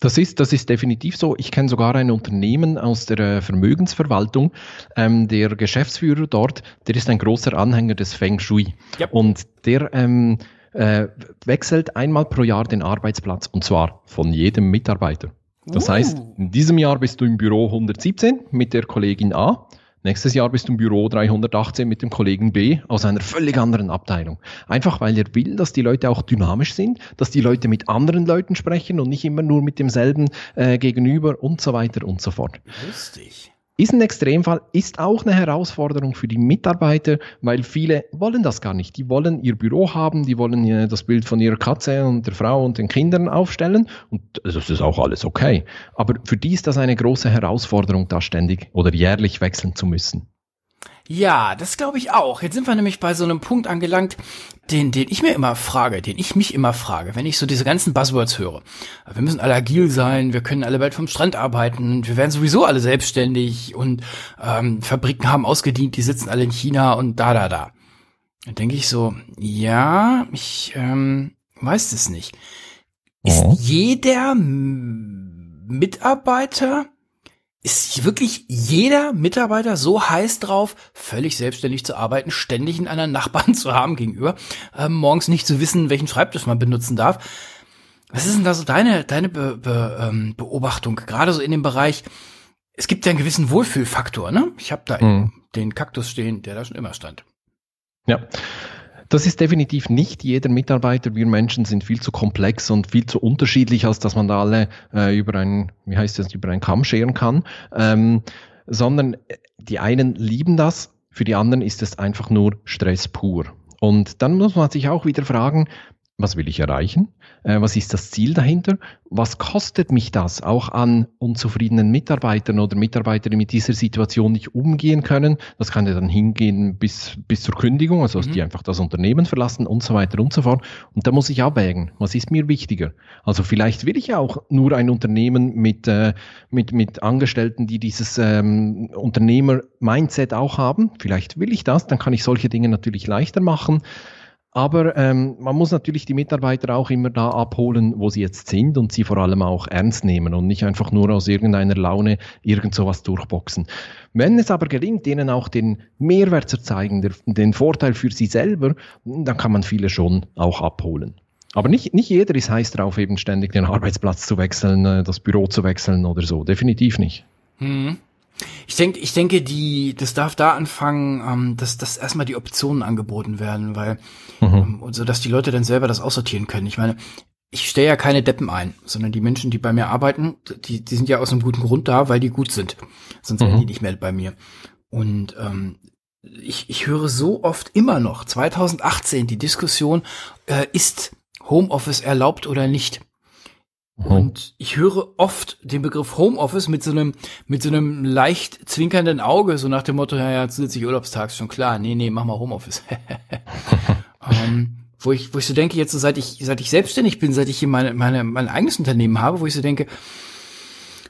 Das ist, das ist definitiv so. Ich kenne sogar ein Unternehmen aus der äh, Vermögensverwaltung. Ähm, der Geschäftsführer dort, der ist ein großer Anhänger des Feng Shui. Yep. Und der ähm, äh, wechselt einmal pro Jahr den Arbeitsplatz und zwar von jedem Mitarbeiter. Das uh. heißt, in diesem Jahr bist du im Büro 117 mit der Kollegin A. Nächstes Jahr bist du im Büro 318 mit dem Kollegen B aus einer völlig anderen Abteilung. Einfach weil er will, dass die Leute auch dynamisch sind, dass die Leute mit anderen Leuten sprechen und nicht immer nur mit demselben äh, gegenüber und so weiter und so fort. Lustig. Ist ein Extremfall, ist auch eine Herausforderung für die Mitarbeiter, weil viele wollen das gar nicht. Die wollen ihr Büro haben, die wollen das Bild von ihrer Katze und der Frau und den Kindern aufstellen und das ist auch alles okay. Aber für die ist das eine große Herausforderung, da ständig oder jährlich wechseln zu müssen. Ja, das glaube ich auch. Jetzt sind wir nämlich bei so einem Punkt angelangt, den, den ich mir immer frage, den ich mich immer frage, wenn ich so diese ganzen Buzzwords höre. Wir müssen alle agil sein, wir können alle bald vom Strand arbeiten, wir werden sowieso alle selbstständig und ähm, Fabriken haben ausgedient, die sitzen alle in China und da, da, da. Dann denke ich so, ja, ich ähm, weiß es nicht. Ist oh. jeder Mitarbeiter ist wirklich jeder Mitarbeiter so heiß drauf, völlig selbstständig zu arbeiten, ständig einen anderen Nachbarn [LAUGHS] zu haben gegenüber, äh, morgens nicht zu wissen, welchen Schreibtisch man benutzen darf. Was ist denn da so deine, deine Be Be ähm, Beobachtung? Gerade so in dem Bereich, es gibt ja einen gewissen Wohlfühlfaktor, ne? Ich habe da mhm. den Kaktus stehen, der da schon immer stand. Ja. Das ist definitiv nicht jeder Mitarbeiter. Wir Menschen sind viel zu komplex und viel zu unterschiedlich, als dass man da alle äh, über einen, wie heißt das, über einen Kamm scheren kann. Ähm, sondern äh, die einen lieben das, für die anderen ist es einfach nur Stress pur. Und dann muss man sich auch wieder fragen, was will ich erreichen? Äh, was ist das Ziel dahinter? Was kostet mich das auch an unzufriedenen Mitarbeitern oder Mitarbeitern, die mit dieser Situation nicht umgehen können? Das kann ja dann hingehen bis, bis zur Kündigung, also dass mhm. die einfach das Unternehmen verlassen und so weiter und so fort. Und da muss ich abwägen, was ist mir wichtiger? Also vielleicht will ich auch nur ein Unternehmen mit, äh, mit, mit Angestellten, die dieses ähm, Unternehmer-Mindset auch haben. Vielleicht will ich das, dann kann ich solche Dinge natürlich leichter machen. Aber ähm, man muss natürlich die Mitarbeiter auch immer da abholen, wo sie jetzt sind und sie vor allem auch ernst nehmen und nicht einfach nur aus irgendeiner Laune irgend sowas durchboxen. Wenn es aber gelingt, denen auch den Mehrwert zu zeigen, der, den Vorteil für sie selber, dann kann man viele schon auch abholen. Aber nicht, nicht jeder ist heiß drauf, eben ständig den Arbeitsplatz zu wechseln, äh, das Büro zu wechseln oder so. Definitiv nicht. Mhm. Ich denke, ich denke, die, das darf da anfangen, ähm, dass, dass erstmal die Optionen angeboten werden, weil, mhm. ähm, so dass die Leute dann selber das aussortieren können. Ich meine, ich stelle ja keine Deppen ein, sondern die Menschen, die bei mir arbeiten, die, die sind ja aus einem guten Grund da, weil die gut sind. Sonst mhm. wären die nicht mehr bei mir. Und ähm, ich, ich höre so oft immer noch, 2018, die Diskussion, äh, ist Homeoffice erlaubt oder nicht? Mhm. Und ich höre oft den Begriff Homeoffice mit so einem, mit so einem leicht zwinkernden Auge, so nach dem Motto, ja, ja, zusätzlich Urlaubstag, schon klar, nee, nee, mach mal Homeoffice. [LAUGHS] ähm, wo ich, wo ich so denke, jetzt so seit ich, seit ich selbstständig bin, seit ich hier meine, meine, mein eigenes Unternehmen habe, wo ich so denke,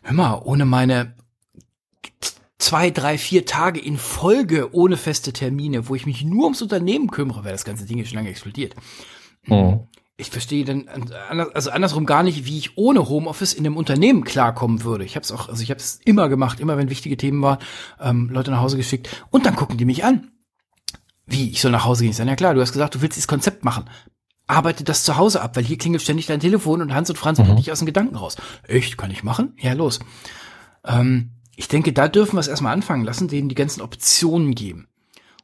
hör mal, ohne meine zwei, drei, vier Tage in Folge ohne feste Termine, wo ich mich nur ums Unternehmen kümmere, weil das ganze Ding schon lange explodiert. Mhm ich verstehe dann also andersrum gar nicht, wie ich ohne Homeoffice in einem Unternehmen klarkommen würde. Ich habe es auch, also ich habe es immer gemacht, immer wenn wichtige Themen waren, ähm, Leute nach Hause geschickt und dann gucken die mich an. Wie, ich soll nach Hause gehen? Ich sage, ja klar, du hast gesagt, du willst dieses Konzept machen. Arbeite das zu Hause ab, weil hier klingelt ständig dein Telefon und Hans und Franz mhm. dich aus den Gedanken raus. Echt, kann ich machen? Ja, los. Ähm, ich denke, da dürfen wir es erstmal anfangen lassen, denen die ganzen Optionen geben.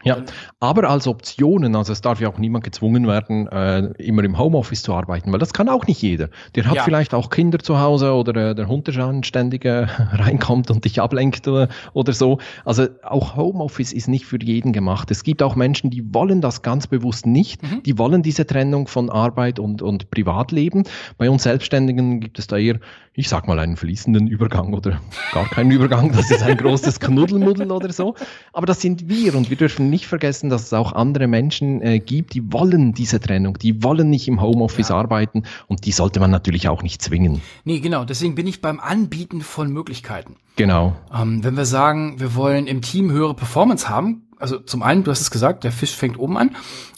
Ja, aber als Optionen, also es darf ja auch niemand gezwungen werden, äh, immer im Homeoffice zu arbeiten, weil das kann auch nicht jeder. Der hat ja. vielleicht auch Kinder zu Hause oder äh, der Hund, der ständig äh, [LAUGHS] reinkommt und dich ablenkt oder, oder so. Also auch Homeoffice ist nicht für jeden gemacht. Es gibt auch Menschen, die wollen das ganz bewusst nicht. Mhm. Die wollen diese Trennung von Arbeit und, und Privatleben. Bei uns Selbstständigen gibt es da eher ich sag mal, einen fließenden Übergang oder gar keinen Übergang. Das ist ein großes Knuddelmuddel oder so. Aber das sind wir und wir dürfen nicht vergessen, dass es auch andere Menschen äh, gibt, die wollen diese Trennung, die wollen nicht im Homeoffice ja. arbeiten und die sollte man natürlich auch nicht zwingen. Nee, genau. Deswegen bin ich beim Anbieten von Möglichkeiten. Genau. Ähm, wenn wir sagen, wir wollen im Team höhere Performance haben, also zum einen, du hast es gesagt, der Fisch fängt oben an.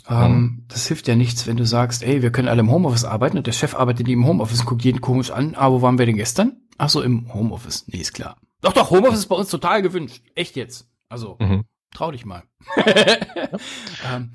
Ähm, mhm. Das hilft ja nichts, wenn du sagst, ey, wir können alle im Homeoffice arbeiten und der Chef arbeitet nie im Homeoffice und guckt jeden komisch an. Ah, wo waren wir denn gestern? Ach so, im Homeoffice. Nee, ist klar. Doch, doch, Homeoffice ist bei uns total gewünscht. Echt jetzt. Also, mhm. Trau dich mal. [LAUGHS] ähm,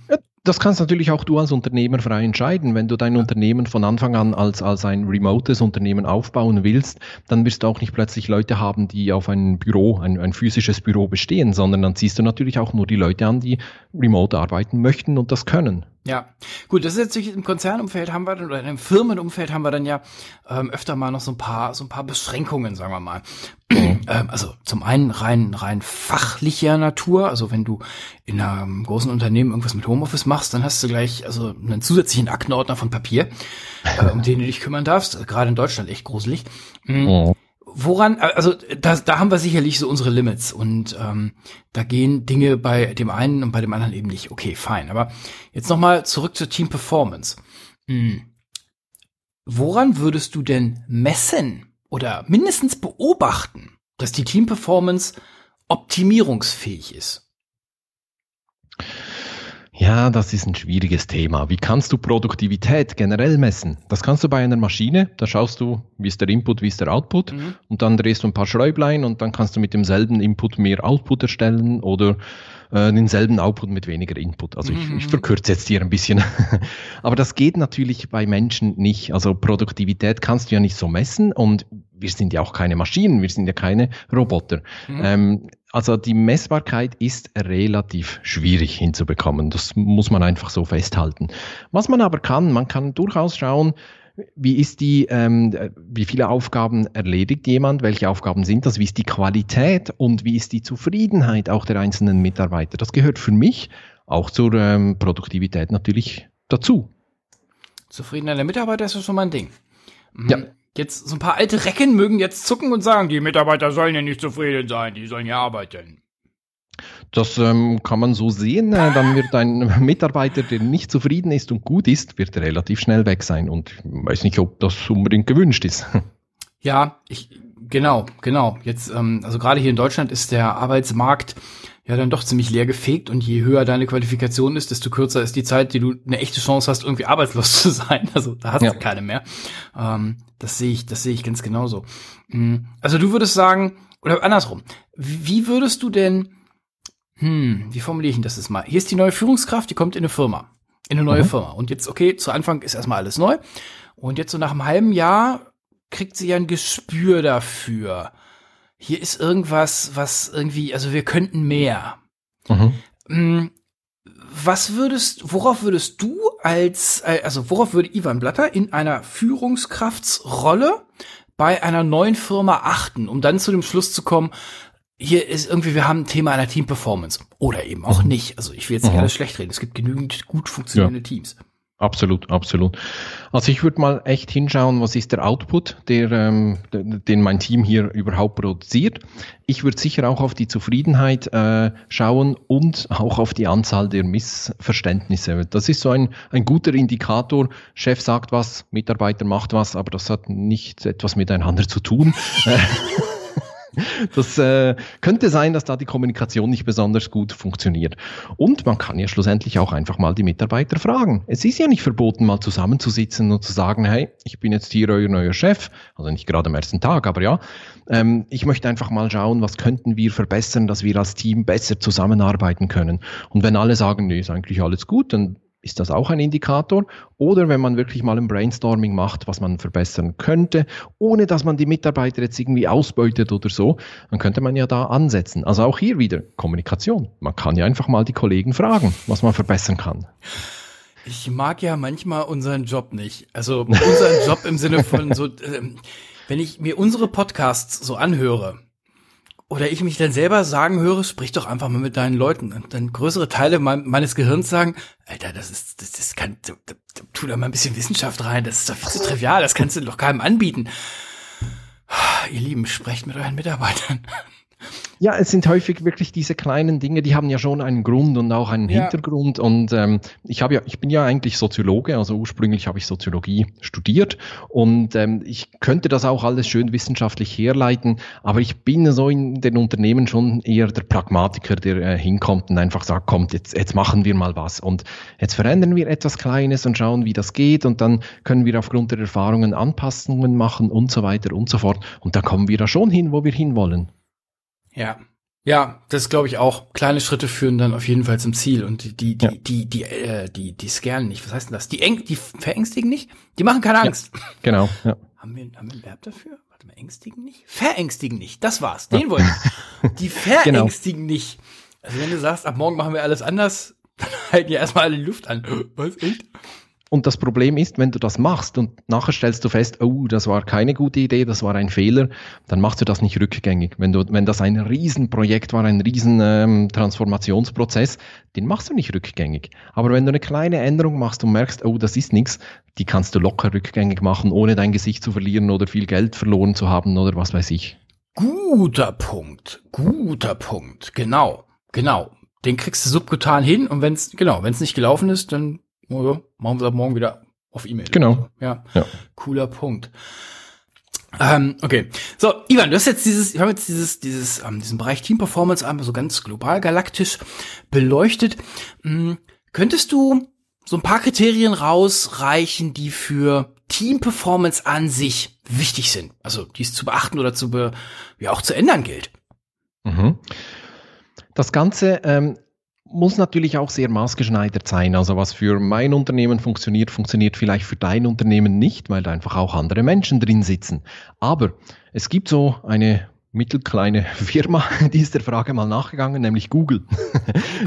das kannst natürlich auch du als Unternehmer frei entscheiden. Wenn du dein Unternehmen von Anfang an als, als ein remotes Unternehmen aufbauen willst, dann wirst du auch nicht plötzlich Leute haben, die auf ein Büro, ein, ein physisches Büro bestehen, sondern dann ziehst du natürlich auch nur die Leute an, die remote arbeiten möchten und das können. Ja, gut, das ist jetzt im Konzernumfeld haben wir oder im Firmenumfeld haben wir dann ja ähm, öfter mal noch so ein paar so ein paar Beschränkungen, sagen wir mal. Mhm. ähm, also zum einen rein rein fachlicher Natur, also wenn du in einem großen Unternehmen irgendwas mit Homeoffice machst, dann hast du gleich also einen zusätzlichen Aktenordner von Papier, äh, um den du dich kümmern darfst. Gerade in Deutschland echt gruselig. Mhm. Woran, also da, da haben wir sicherlich so unsere Limits und ähm, da gehen Dinge bei dem einen und bei dem anderen eben nicht. Okay, fein. Aber jetzt nochmal zurück zur Team Performance. Hm. Woran würdest du denn messen oder mindestens beobachten, dass die Team Performance optimierungsfähig ist? Ja, das ist ein schwieriges Thema. Wie kannst du Produktivität generell messen? Das kannst du bei einer Maschine, da schaust du, wie ist der Input, wie ist der Output mhm. und dann drehst du ein paar Schräublein und dann kannst du mit demselben Input mehr Output erstellen oder äh, denselben Output mit weniger Input. Also ich, ich mhm. verkürze jetzt hier ein bisschen. [LAUGHS] Aber das geht natürlich bei Menschen nicht. Also Produktivität kannst du ja nicht so messen und wir sind ja auch keine Maschinen, wir sind ja keine Roboter. Mhm. Ähm, also die Messbarkeit ist relativ schwierig hinzubekommen. Das muss man einfach so festhalten. Was man aber kann, man kann durchaus schauen, wie ist die, ähm, wie viele Aufgaben erledigt jemand? Welche Aufgaben sind das? Wie ist die Qualität und wie ist die Zufriedenheit auch der einzelnen Mitarbeiter? Das gehört für mich auch zur ähm, Produktivität natürlich dazu. Zufriedenheit der Mitarbeiter ist ja schon mal ein Ding. Mhm. Ja. Jetzt so ein paar alte Recken mögen jetzt zucken und sagen, die Mitarbeiter sollen ja nicht zufrieden sein, die sollen ja arbeiten. Das ähm, kann man so sehen. Äh, dann wird ein [LAUGHS] Mitarbeiter, der nicht zufrieden ist und gut ist, wird relativ schnell weg sein. Und ich weiß nicht, ob das unbedingt gewünscht ist. [LAUGHS] Ja, ich, genau, genau. Jetzt, ähm, also gerade hier in Deutschland ist der Arbeitsmarkt ja dann doch ziemlich leer gefegt und je höher deine Qualifikation ist, desto kürzer ist die Zeit, die du eine echte Chance hast, irgendwie arbeitslos [LAUGHS] zu sein. Also da hast ja. du keine mehr. Ähm, das sehe ich, das sehe ich ganz genauso. Mhm. Also du würdest sagen, oder andersrum, wie würdest du denn, hm, wie formuliere ich denn das jetzt mal? Hier ist die neue Führungskraft, die kommt in eine Firma, in eine neue mhm. Firma. Und jetzt, okay, zu Anfang ist erstmal alles neu. Und jetzt so nach einem halben Jahr kriegt sie ja ein Gespür dafür hier ist irgendwas, was irgendwie, also wir könnten mehr. Mhm. Was würdest, worauf würdest du als, äh, also worauf würde Ivan Blatter in einer Führungskraftsrolle bei einer neuen Firma achten, um dann zu dem Schluss zu kommen, hier ist irgendwie, wir haben ein Thema einer Team Performance. Oder eben auch mhm. nicht. Also ich will jetzt nicht mhm. alles schlecht reden. Es gibt genügend gut funktionierende ja. Teams. Absolut, absolut. Also ich würde mal echt hinschauen, was ist der Output, der, ähm, den mein Team hier überhaupt produziert. Ich würde sicher auch auf die Zufriedenheit äh, schauen und auch auf die Anzahl der Missverständnisse. Das ist so ein, ein guter Indikator. Chef sagt was, Mitarbeiter macht was, aber das hat nicht etwas miteinander zu tun. [LAUGHS] Das äh, könnte sein, dass da die Kommunikation nicht besonders gut funktioniert. Und man kann ja schlussendlich auch einfach mal die Mitarbeiter fragen. Es ist ja nicht verboten, mal zusammenzusitzen und zu sagen, hey, ich bin jetzt hier euer neuer Chef, also nicht gerade am ersten Tag, aber ja, ähm, ich möchte einfach mal schauen, was könnten wir verbessern, dass wir als Team besser zusammenarbeiten können. Und wenn alle sagen, nee, ist eigentlich alles gut, dann ist das auch ein Indikator. Oder wenn man wirklich mal ein Brainstorming macht, was man verbessern könnte, ohne dass man die Mitarbeiter jetzt irgendwie ausbeutet oder so, dann könnte man ja da ansetzen. Also auch hier wieder Kommunikation. Man kann ja einfach mal die Kollegen fragen, was man verbessern kann. Ich mag ja manchmal unseren Job nicht. Also unseren Job im Sinne von so, [LAUGHS] äh, wenn ich mir unsere Podcasts so anhöre, oder ich mich dann selber sagen höre, sprich doch einfach mal mit deinen Leuten. Und dann größere Teile mein, meines Gehirns sagen, Alter, das ist, das, das kann, tu, tu da mal ein bisschen Wissenschaft rein, das ist doch viel zu trivial, das kannst du doch keinem anbieten. Ihr Lieben, sprecht mit euren Mitarbeitern. Ja, es sind häufig wirklich diese kleinen Dinge, die haben ja schon einen Grund und auch einen ja. Hintergrund. Und ähm, ich habe ja, ich bin ja eigentlich Soziologe, also ursprünglich habe ich Soziologie studiert und ähm, ich könnte das auch alles schön wissenschaftlich herleiten, aber ich bin so in den Unternehmen schon eher der Pragmatiker, der äh, hinkommt und einfach sagt, kommt, jetzt, jetzt machen wir mal was und jetzt verändern wir etwas Kleines und schauen, wie das geht und dann können wir aufgrund der Erfahrungen Anpassungen machen und so weiter und so fort. Und da kommen wir da schon hin, wo wir hinwollen. Ja. Ja, das glaube ich auch. Kleine Schritte führen dann auf jeden Fall zum Ziel und die die die ja. die die äh, die die scannen nicht. Was heißt denn das? Die eng die verängstigen nicht? Die machen keine Angst. Ja, genau, ja. Haben wir haben wir ein Verb dafür? Warte mal, ängstigen nicht? Verängstigen nicht. Das war's. Den ja. wollte ich. Die [LAUGHS] genau. verängstigen genau. nicht. Also wenn du sagst, ab morgen machen wir alles anders, [LAUGHS] dann halten ja erstmal alle die Luft an. Was echt? Und das Problem ist, wenn du das machst und nachher stellst du fest, oh, das war keine gute Idee, das war ein Fehler, dann machst du das nicht rückgängig. Wenn, du, wenn das ein Riesenprojekt war, ein riesen ähm, Transformationsprozess, den machst du nicht rückgängig. Aber wenn du eine kleine Änderung machst und merkst, oh, das ist nichts, die kannst du locker rückgängig machen, ohne dein Gesicht zu verlieren oder viel Geld verloren zu haben oder was weiß ich. Guter Punkt, guter Punkt, genau, genau. Den kriegst du subkutan hin und wenn es genau, wenn es nicht gelaufen ist, dann oder? Machen wir es ab morgen wieder auf E-Mail. Genau. Ja. ja. Cooler Punkt. Ähm, okay. So, Ivan, du hast jetzt dieses, wir haben jetzt dieses, dieses, ähm, diesen Bereich Team Performance einmal so ganz global galaktisch beleuchtet. Hm, könntest du so ein paar Kriterien rausreichen, die für Team Performance an sich wichtig sind? Also, die es zu beachten oder zu, be, ja, auch zu ändern gilt? Mhm. Das Ganze ähm, muss natürlich auch sehr maßgeschneidert sein. Also was für mein Unternehmen funktioniert, funktioniert vielleicht für dein Unternehmen nicht, weil da einfach auch andere Menschen drin sitzen. Aber es gibt so eine mittelkleine Firma, [LAUGHS] die ist der Frage mal nachgegangen, nämlich Google.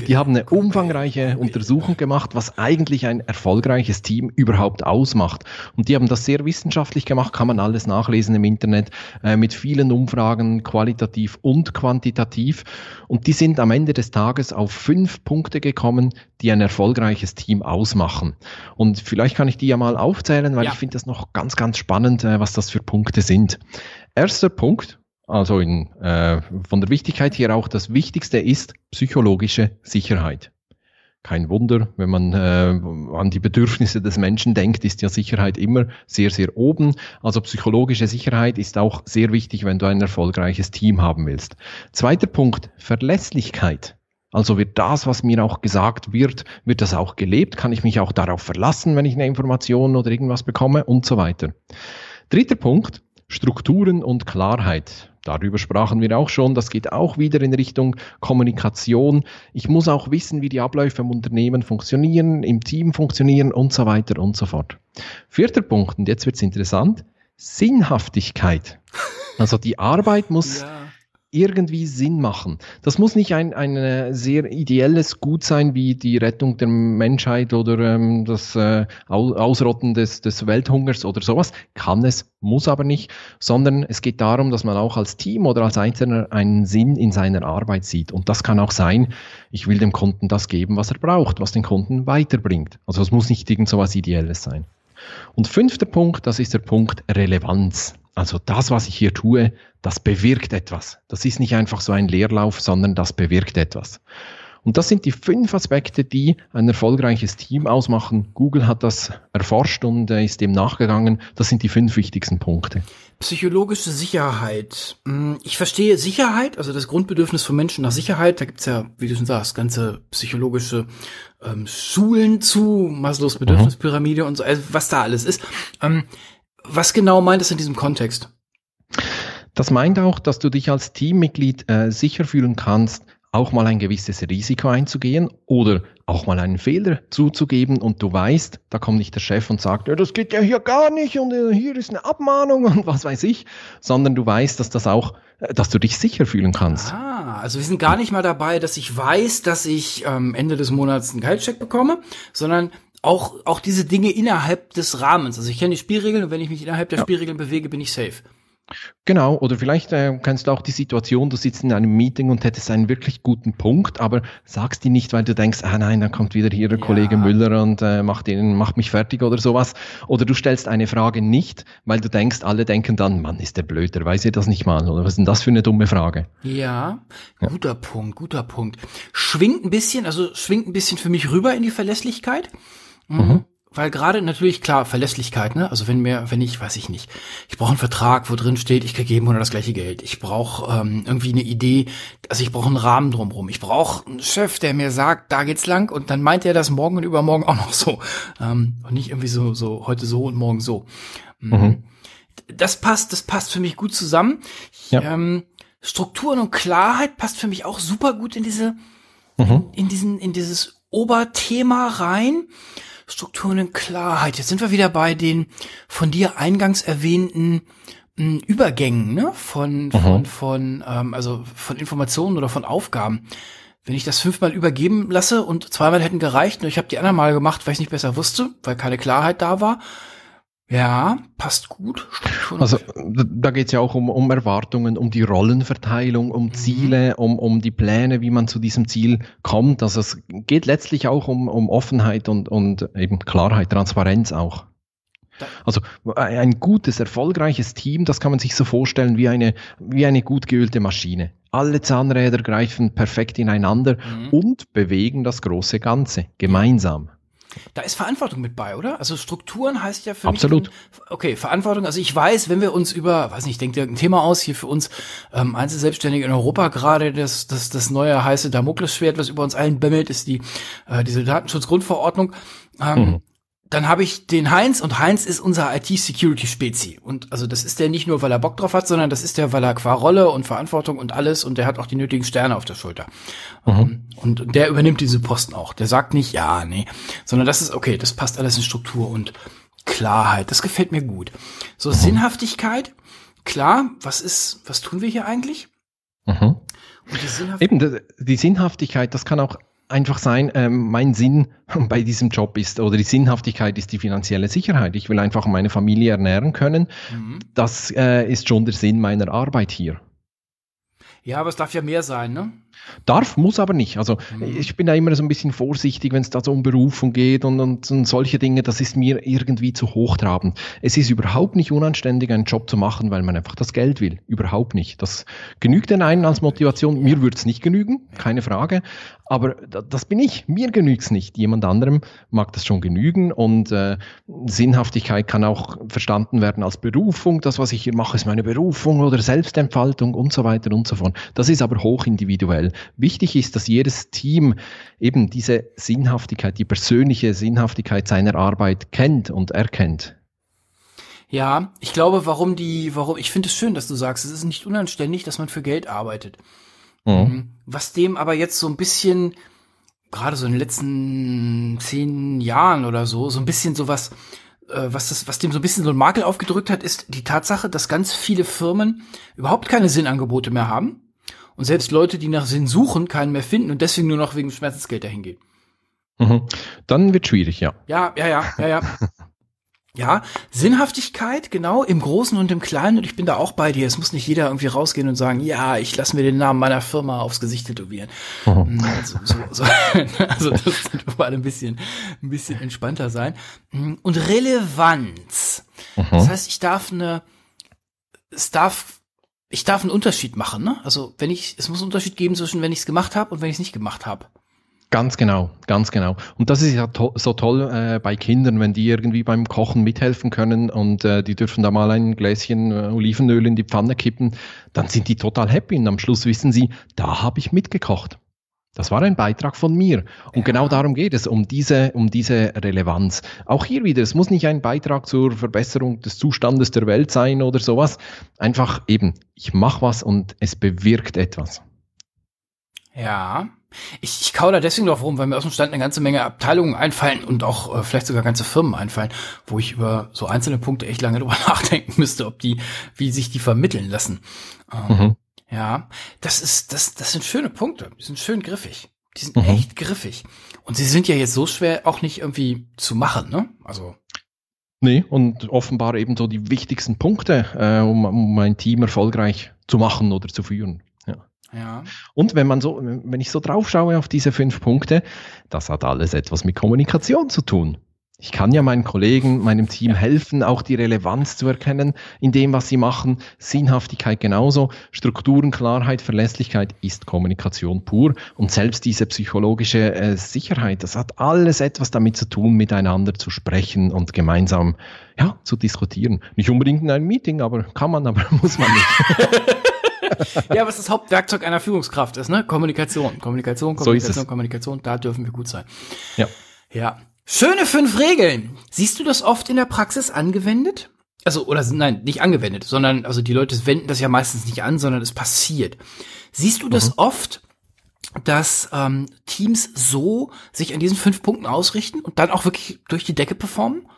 Die haben eine umfangreiche Untersuchung gemacht, was eigentlich ein erfolgreiches Team überhaupt ausmacht. Und die haben das sehr wissenschaftlich gemacht, kann man alles nachlesen im Internet, äh, mit vielen Umfragen, qualitativ und quantitativ. Und die sind am Ende des Tages auf fünf Punkte gekommen, die ein erfolgreiches Team ausmachen. Und vielleicht kann ich die ja mal aufzählen, weil ja. ich finde das noch ganz, ganz spannend, äh, was das für Punkte sind. Erster Punkt, also in, äh, von der Wichtigkeit hier auch das Wichtigste ist psychologische Sicherheit. Kein Wunder, wenn man äh, an die Bedürfnisse des Menschen denkt, ist ja Sicherheit immer sehr, sehr oben. Also psychologische Sicherheit ist auch sehr wichtig, wenn du ein erfolgreiches Team haben willst. Zweiter Punkt, Verlässlichkeit. Also wird das, was mir auch gesagt wird, wird das auch gelebt? Kann ich mich auch darauf verlassen, wenn ich eine Information oder irgendwas bekomme und so weiter. Dritter Punkt, Strukturen und Klarheit. Darüber sprachen wir auch schon. Das geht auch wieder in Richtung Kommunikation. Ich muss auch wissen, wie die Abläufe im Unternehmen funktionieren, im Team funktionieren und so weiter und so fort. Vierter Punkt, und jetzt wird es interessant, Sinnhaftigkeit. Also die Arbeit muss ja irgendwie Sinn machen. Das muss nicht ein, ein äh, sehr ideelles Gut sein wie die Rettung der Menschheit oder ähm, das äh, Ausrotten des, des Welthungers oder sowas. Kann es, muss aber nicht, sondern es geht darum, dass man auch als Team oder als Einzelner einen Sinn in seiner Arbeit sieht. Und das kann auch sein, ich will dem Kunden das geben, was er braucht, was den Kunden weiterbringt. Also es muss nicht irgend so Ideelles sein. Und fünfter Punkt, das ist der Punkt Relevanz. Also das, was ich hier tue, das bewirkt etwas. Das ist nicht einfach so ein Leerlauf, sondern das bewirkt etwas. Und das sind die fünf Aspekte, die ein erfolgreiches Team ausmachen. Google hat das erforscht und äh, ist dem nachgegangen. Das sind die fünf wichtigsten Punkte. Psychologische Sicherheit. Hm, ich verstehe Sicherheit, also das Grundbedürfnis von Menschen nach Sicherheit. Da gibt's ja, wie du schon sagst, ganze psychologische ähm, Schulen zu, Maslows Bedürfnispyramide mhm. und so, also was da alles ist. Ähm, was genau meint es in diesem Kontext? Das meint auch, dass du dich als Teammitglied äh, sicher fühlen kannst, auch mal ein gewisses Risiko einzugehen oder auch mal einen Fehler zuzugeben und du weißt, da kommt nicht der Chef und sagt, ja, das geht ja hier gar nicht und äh, hier ist eine Abmahnung [LAUGHS] und was weiß ich, sondern du weißt, dass das auch, äh, dass du dich sicher fühlen kannst. Ah, also wir sind gar nicht mal dabei, dass ich weiß, dass ich ähm, Ende des Monats einen Gehaltscheck bekomme, sondern auch, auch diese Dinge innerhalb des Rahmens. Also ich kenne die Spielregeln und wenn ich mich innerhalb der ja. Spielregeln bewege, bin ich safe. Genau, oder vielleicht äh, kennst du auch die Situation, du sitzt in einem Meeting und hättest einen wirklich guten Punkt, aber sagst die nicht, weil du denkst, ah nein, dann kommt wieder hier der ja. Kollege Müller und äh, macht, ihn, macht mich fertig oder sowas. Oder du stellst eine Frage nicht, weil du denkst, alle denken dann, Mann, ist der blöd, der weiß ja das nicht mal. Oder was ist denn das für eine dumme Frage? Ja, guter ja. Punkt, guter Punkt. Schwingt ein bisschen, also schwingt ein bisschen für mich rüber in die Verlässlichkeit. Mhm. mhm weil gerade natürlich klar Verlässlichkeit, ne? Also wenn mir, wenn ich, weiß ich nicht, ich brauche einen Vertrag, wo drin steht, ich kriege jeden Monat das gleiche Geld. Ich brauche ähm, irgendwie eine Idee, also ich brauche einen Rahmen drumherum. Ich brauche einen Chef, der mir sagt, da geht's lang und dann meint er das morgen und übermorgen auch noch so ähm, und nicht irgendwie so so heute so und morgen so. Mhm. mhm. Das passt, das passt für mich gut zusammen. Ja. Ähm, Strukturen und Klarheit passt für mich auch super gut in diese mhm. in, in diesen in dieses Oberthema rein. Strukturen und Klarheit. Jetzt sind wir wieder bei den von dir eingangs erwähnten mh, hm, Übergängen ne? von, von, mhm. von ähm, also von Informationen oder von Aufgaben. Wenn ich das fünfmal übergeben lasse und zweimal hätten gereicht und ich habe die anderen Mal gemacht, weil ich nicht besser wusste, weil keine Klarheit da war, ja, passt gut. Also da geht es ja auch um, um Erwartungen, um die Rollenverteilung, um mhm. Ziele, um, um die Pläne, wie man zu diesem Ziel kommt. Also es geht letztlich auch um, um Offenheit und, und eben Klarheit, Transparenz auch. Also ein gutes, erfolgreiches Team, das kann man sich so vorstellen wie eine, wie eine gut geölte Maschine. Alle Zahnräder greifen perfekt ineinander mhm. und bewegen das große Ganze gemeinsam. Da ist Verantwortung mit bei, oder? Also Strukturen heißt ja für Absolut. mich. Absolut. Okay, Verantwortung. Also ich weiß, wenn wir uns über, weiß nicht, ich denke dir ein Thema aus, hier für uns ähm, Einzelselbstständige in Europa gerade das, das, das neue heiße Damoklesschwert, was über uns allen bimmelt, ist die, äh, diese Datenschutzgrundverordnung. Ähm, mhm dann habe ich den Heinz und Heinz ist unser IT-Security-Spezi. Und also das ist der nicht nur, weil er Bock drauf hat, sondern das ist der, weil er qua Rolle und Verantwortung und alles und der hat auch die nötigen Sterne auf der Schulter. Mhm. Und der übernimmt diese Posten auch. Der sagt nicht, ja, nee, sondern das ist okay, das passt alles in Struktur und Klarheit. Das gefällt mir gut. So mhm. Sinnhaftigkeit, klar, was ist, was tun wir hier eigentlich? Mhm. Die Eben, die Sinnhaftigkeit, das kann auch einfach sein, ähm, mein Sinn [LAUGHS] bei diesem Job ist oder die Sinnhaftigkeit ist die finanzielle Sicherheit. Ich will einfach meine Familie ernähren können. Mhm. Das äh, ist schon der Sinn meiner Arbeit hier. Ja, aber es darf ja mehr sein, ne? Darf, muss aber nicht. Also mhm. ich bin da immer so ein bisschen vorsichtig, wenn es da so um Berufung geht und, und, und, solche Dinge, das ist mir irgendwie zu hochtrabend. Es ist überhaupt nicht unanständig, einen Job zu machen, weil man einfach das Geld will. Überhaupt nicht. Das genügt den einen als Motivation. Mir würde es nicht genügen, keine Frage. Aber das bin ich. Mir genügt es nicht. Jemand anderem mag das schon genügen. Und äh, Sinnhaftigkeit kann auch verstanden werden als Berufung. Das, was ich hier mache, ist meine Berufung oder Selbstentfaltung und so weiter und so fort. Das ist aber hoch individuell. Wichtig ist, dass jedes Team eben diese Sinnhaftigkeit, die persönliche Sinnhaftigkeit seiner Arbeit kennt und erkennt. Ja, ich glaube, warum die, warum, ich finde es schön, dass du sagst, es ist nicht unanständig, dass man für Geld arbeitet. Mhm. mhm. Was dem aber jetzt so ein bisschen, gerade so in den letzten zehn Jahren oder so, so ein bisschen sowas, äh, was das, was dem so ein bisschen so ein Makel aufgedrückt hat, ist die Tatsache, dass ganz viele Firmen überhaupt keine Sinnangebote mehr haben und selbst Leute, die nach Sinn suchen, keinen mehr finden und deswegen nur noch wegen Schmerzensgeld dahin gehen. Mhm. Dann wird schwierig, ja. Ja, ja, ja, ja, ja. [LAUGHS] Ja, Sinnhaftigkeit, genau, im Großen und im Kleinen. Und ich bin da auch bei dir. Es muss nicht jeder irgendwie rausgehen und sagen, ja, ich lasse mir den Namen meiner Firma aufs Gesicht tätowieren. Mhm. Also, so, so, [LAUGHS] also das sollte mal ein bisschen, ein bisschen entspannter sein. Und Relevanz. Mhm. Das heißt, ich darf eine, es darf ich darf einen Unterschied machen, ne? Also wenn ich, es muss einen Unterschied geben zwischen, wenn ich es gemacht habe und wenn ich es nicht gemacht habe. Ganz genau, ganz genau. Und das ist ja to so toll äh, bei Kindern, wenn die irgendwie beim Kochen mithelfen können und äh, die dürfen da mal ein Gläschen äh, Olivenöl in die Pfanne kippen, dann sind die total happy und am Schluss wissen sie, da habe ich mitgekocht. Das war ein Beitrag von mir. Und genau ja. genau darum geht es, um diese, um diese Relevanz. Auch hier wieder, es muss nicht ein Beitrag zur Verbesserung des Zustandes der Welt sein oder sowas. Einfach eben, ich mache was und es bewirkt etwas. Ja. Ich, ich kau da deswegen drauf rum, weil mir aus dem Stand eine ganze Menge Abteilungen einfallen und auch äh, vielleicht sogar ganze Firmen einfallen, wo ich über so einzelne Punkte echt lange [LAUGHS] drüber nachdenken müsste, ob die, wie sich die vermitteln lassen. Ähm, mhm. Ja, das ist, das, das sind schöne Punkte. Die sind schön griffig. Die sind mhm. echt griffig. Und sie sind ja jetzt so schwer auch nicht irgendwie zu machen, ne? Also. Nee, und offenbar eben so die wichtigsten Punkte, äh, um, um ein Team erfolgreich zu machen oder zu führen. Ja. Ja. Und wenn man so, wenn ich so drauf schaue auf diese fünf Punkte, das hat alles etwas mit Kommunikation zu tun. Ich kann ja meinen Kollegen, meinem Team helfen, auch die Relevanz zu erkennen in dem, was sie machen. Sinnhaftigkeit genauso. Strukturen, Klarheit, Verlässlichkeit ist Kommunikation pur. Und selbst diese psychologische äh, Sicherheit, das hat alles etwas damit zu tun, miteinander zu sprechen und gemeinsam ja, zu diskutieren. Nicht unbedingt in einem Meeting, aber kann man, aber [LAUGHS] muss man nicht. [LAUGHS] ja, was das Hauptwerkzeug einer Führungskraft ist, ne? Kommunikation. Kommunikation, Kommunikation, so Kommunikation, da dürfen wir gut sein. Ja. Ja. Schöne fünf Regeln. Siehst du das oft in der Praxis angewendet? Also, oder nein, nicht angewendet, sondern, also die Leute wenden das ja meistens nicht an, sondern es passiert. Siehst du das mhm. oft, dass ähm, Teams so sich an diesen fünf Punkten ausrichten und dann auch wirklich durch die Decke performen?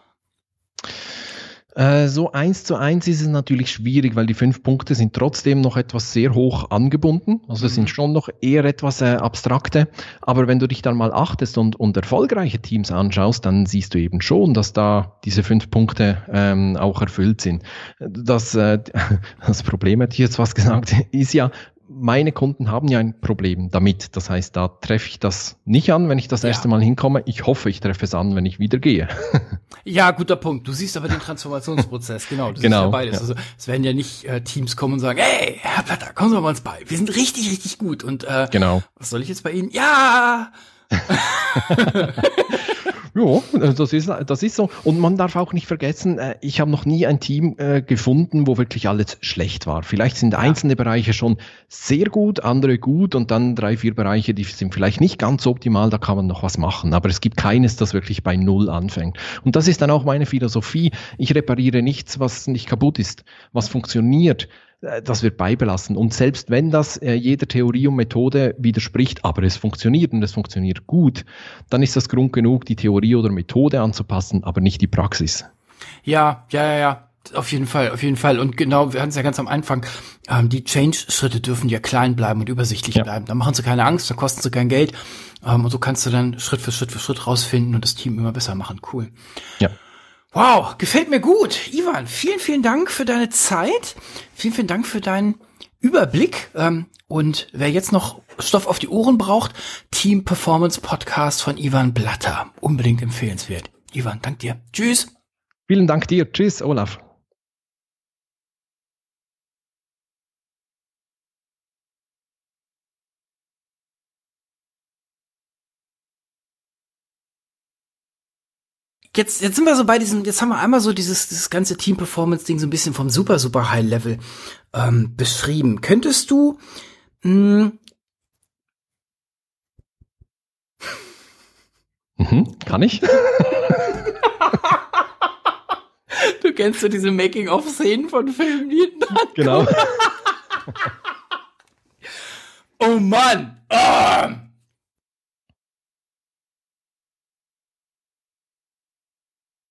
Äh, so eins zu eins ist es natürlich schwierig, weil die fünf Punkte sind trotzdem noch etwas sehr hoch angebunden. Also es mhm. sind schon noch eher etwas äh, abstrakte. Aber wenn du dich dann mal achtest und, und erfolgreiche Teams anschaust, dann siehst du eben schon, dass da diese fünf Punkte ähm, auch erfüllt sind. Das, äh, [LAUGHS] das Problem, hätte ich jetzt was gesagt, [LAUGHS] ist ja, meine Kunden haben ja ein Problem damit. Das heißt, da treffe ich das nicht an, wenn ich das ja. erste Mal hinkomme. Ich hoffe, ich treffe es an, wenn ich wieder gehe. [LAUGHS] ja, guter Punkt. Du siehst aber den Transformationsprozess, genau. Du genau, ja beides. Ja. Also es werden ja nicht äh, Teams kommen und sagen, hey, Herr Platter, kommen Sie mal uns bei. Wir sind richtig, richtig gut. Und äh, genau. was soll ich jetzt bei Ihnen? Ja! [LAUGHS] [LAUGHS] Ja, das ist, das ist so. Und man darf auch nicht vergessen, äh, ich habe noch nie ein Team äh, gefunden, wo wirklich alles schlecht war. Vielleicht sind einzelne Bereiche schon sehr gut, andere gut und dann drei, vier Bereiche, die sind vielleicht nicht ganz optimal, da kann man noch was machen. Aber es gibt keines, das wirklich bei Null anfängt. Und das ist dann auch meine Philosophie. Ich repariere nichts, was nicht kaputt ist, was funktioniert äh, das wird beibelassen. Und selbst wenn das äh, jeder Theorie und Methode widerspricht, aber es funktioniert und es funktioniert gut, dann ist das Grund genug, die Theorie oder Methode anzupassen, aber nicht die Praxis. Ja, ja, ja, ja. Auf jeden Fall, auf jeden Fall. Und genau, wir hatten es ja ganz am Anfang, ähm, die Change-Schritte dürfen ja klein bleiben und übersichtlich ja. bleiben. Da machen sie keine Angst, da kosten sie kein Geld. Ähm, und so kannst du dann Schritt für Schritt für Schritt rausfinden und das Team immer besser machen. Cool. Ja. Wow, gefällt mir gut. Ivan, vielen, vielen Dank für deine Zeit. Vielen, vielen Dank für deinen Überblick. Ähm, und wer jetzt noch Stoff auf die Ohren braucht, Team Performance Podcast von Ivan Blatter. Unbedingt empfehlenswert. Ivan, dank dir. Tschüss. Vielen Dank dir. Tschüss, Olaf. Jetzt, jetzt sind wir so bei diesem, jetzt haben wir einmal so dieses, dieses ganze Team-Performance-Ding so ein bisschen vom super, super High-Level ähm, beschrieben. Könntest du mh, mhm, kann ich? [LAUGHS] du kennst so diese Making-of-Szenen von Filmen, die Genau. [LAUGHS] oh Mann! Oh.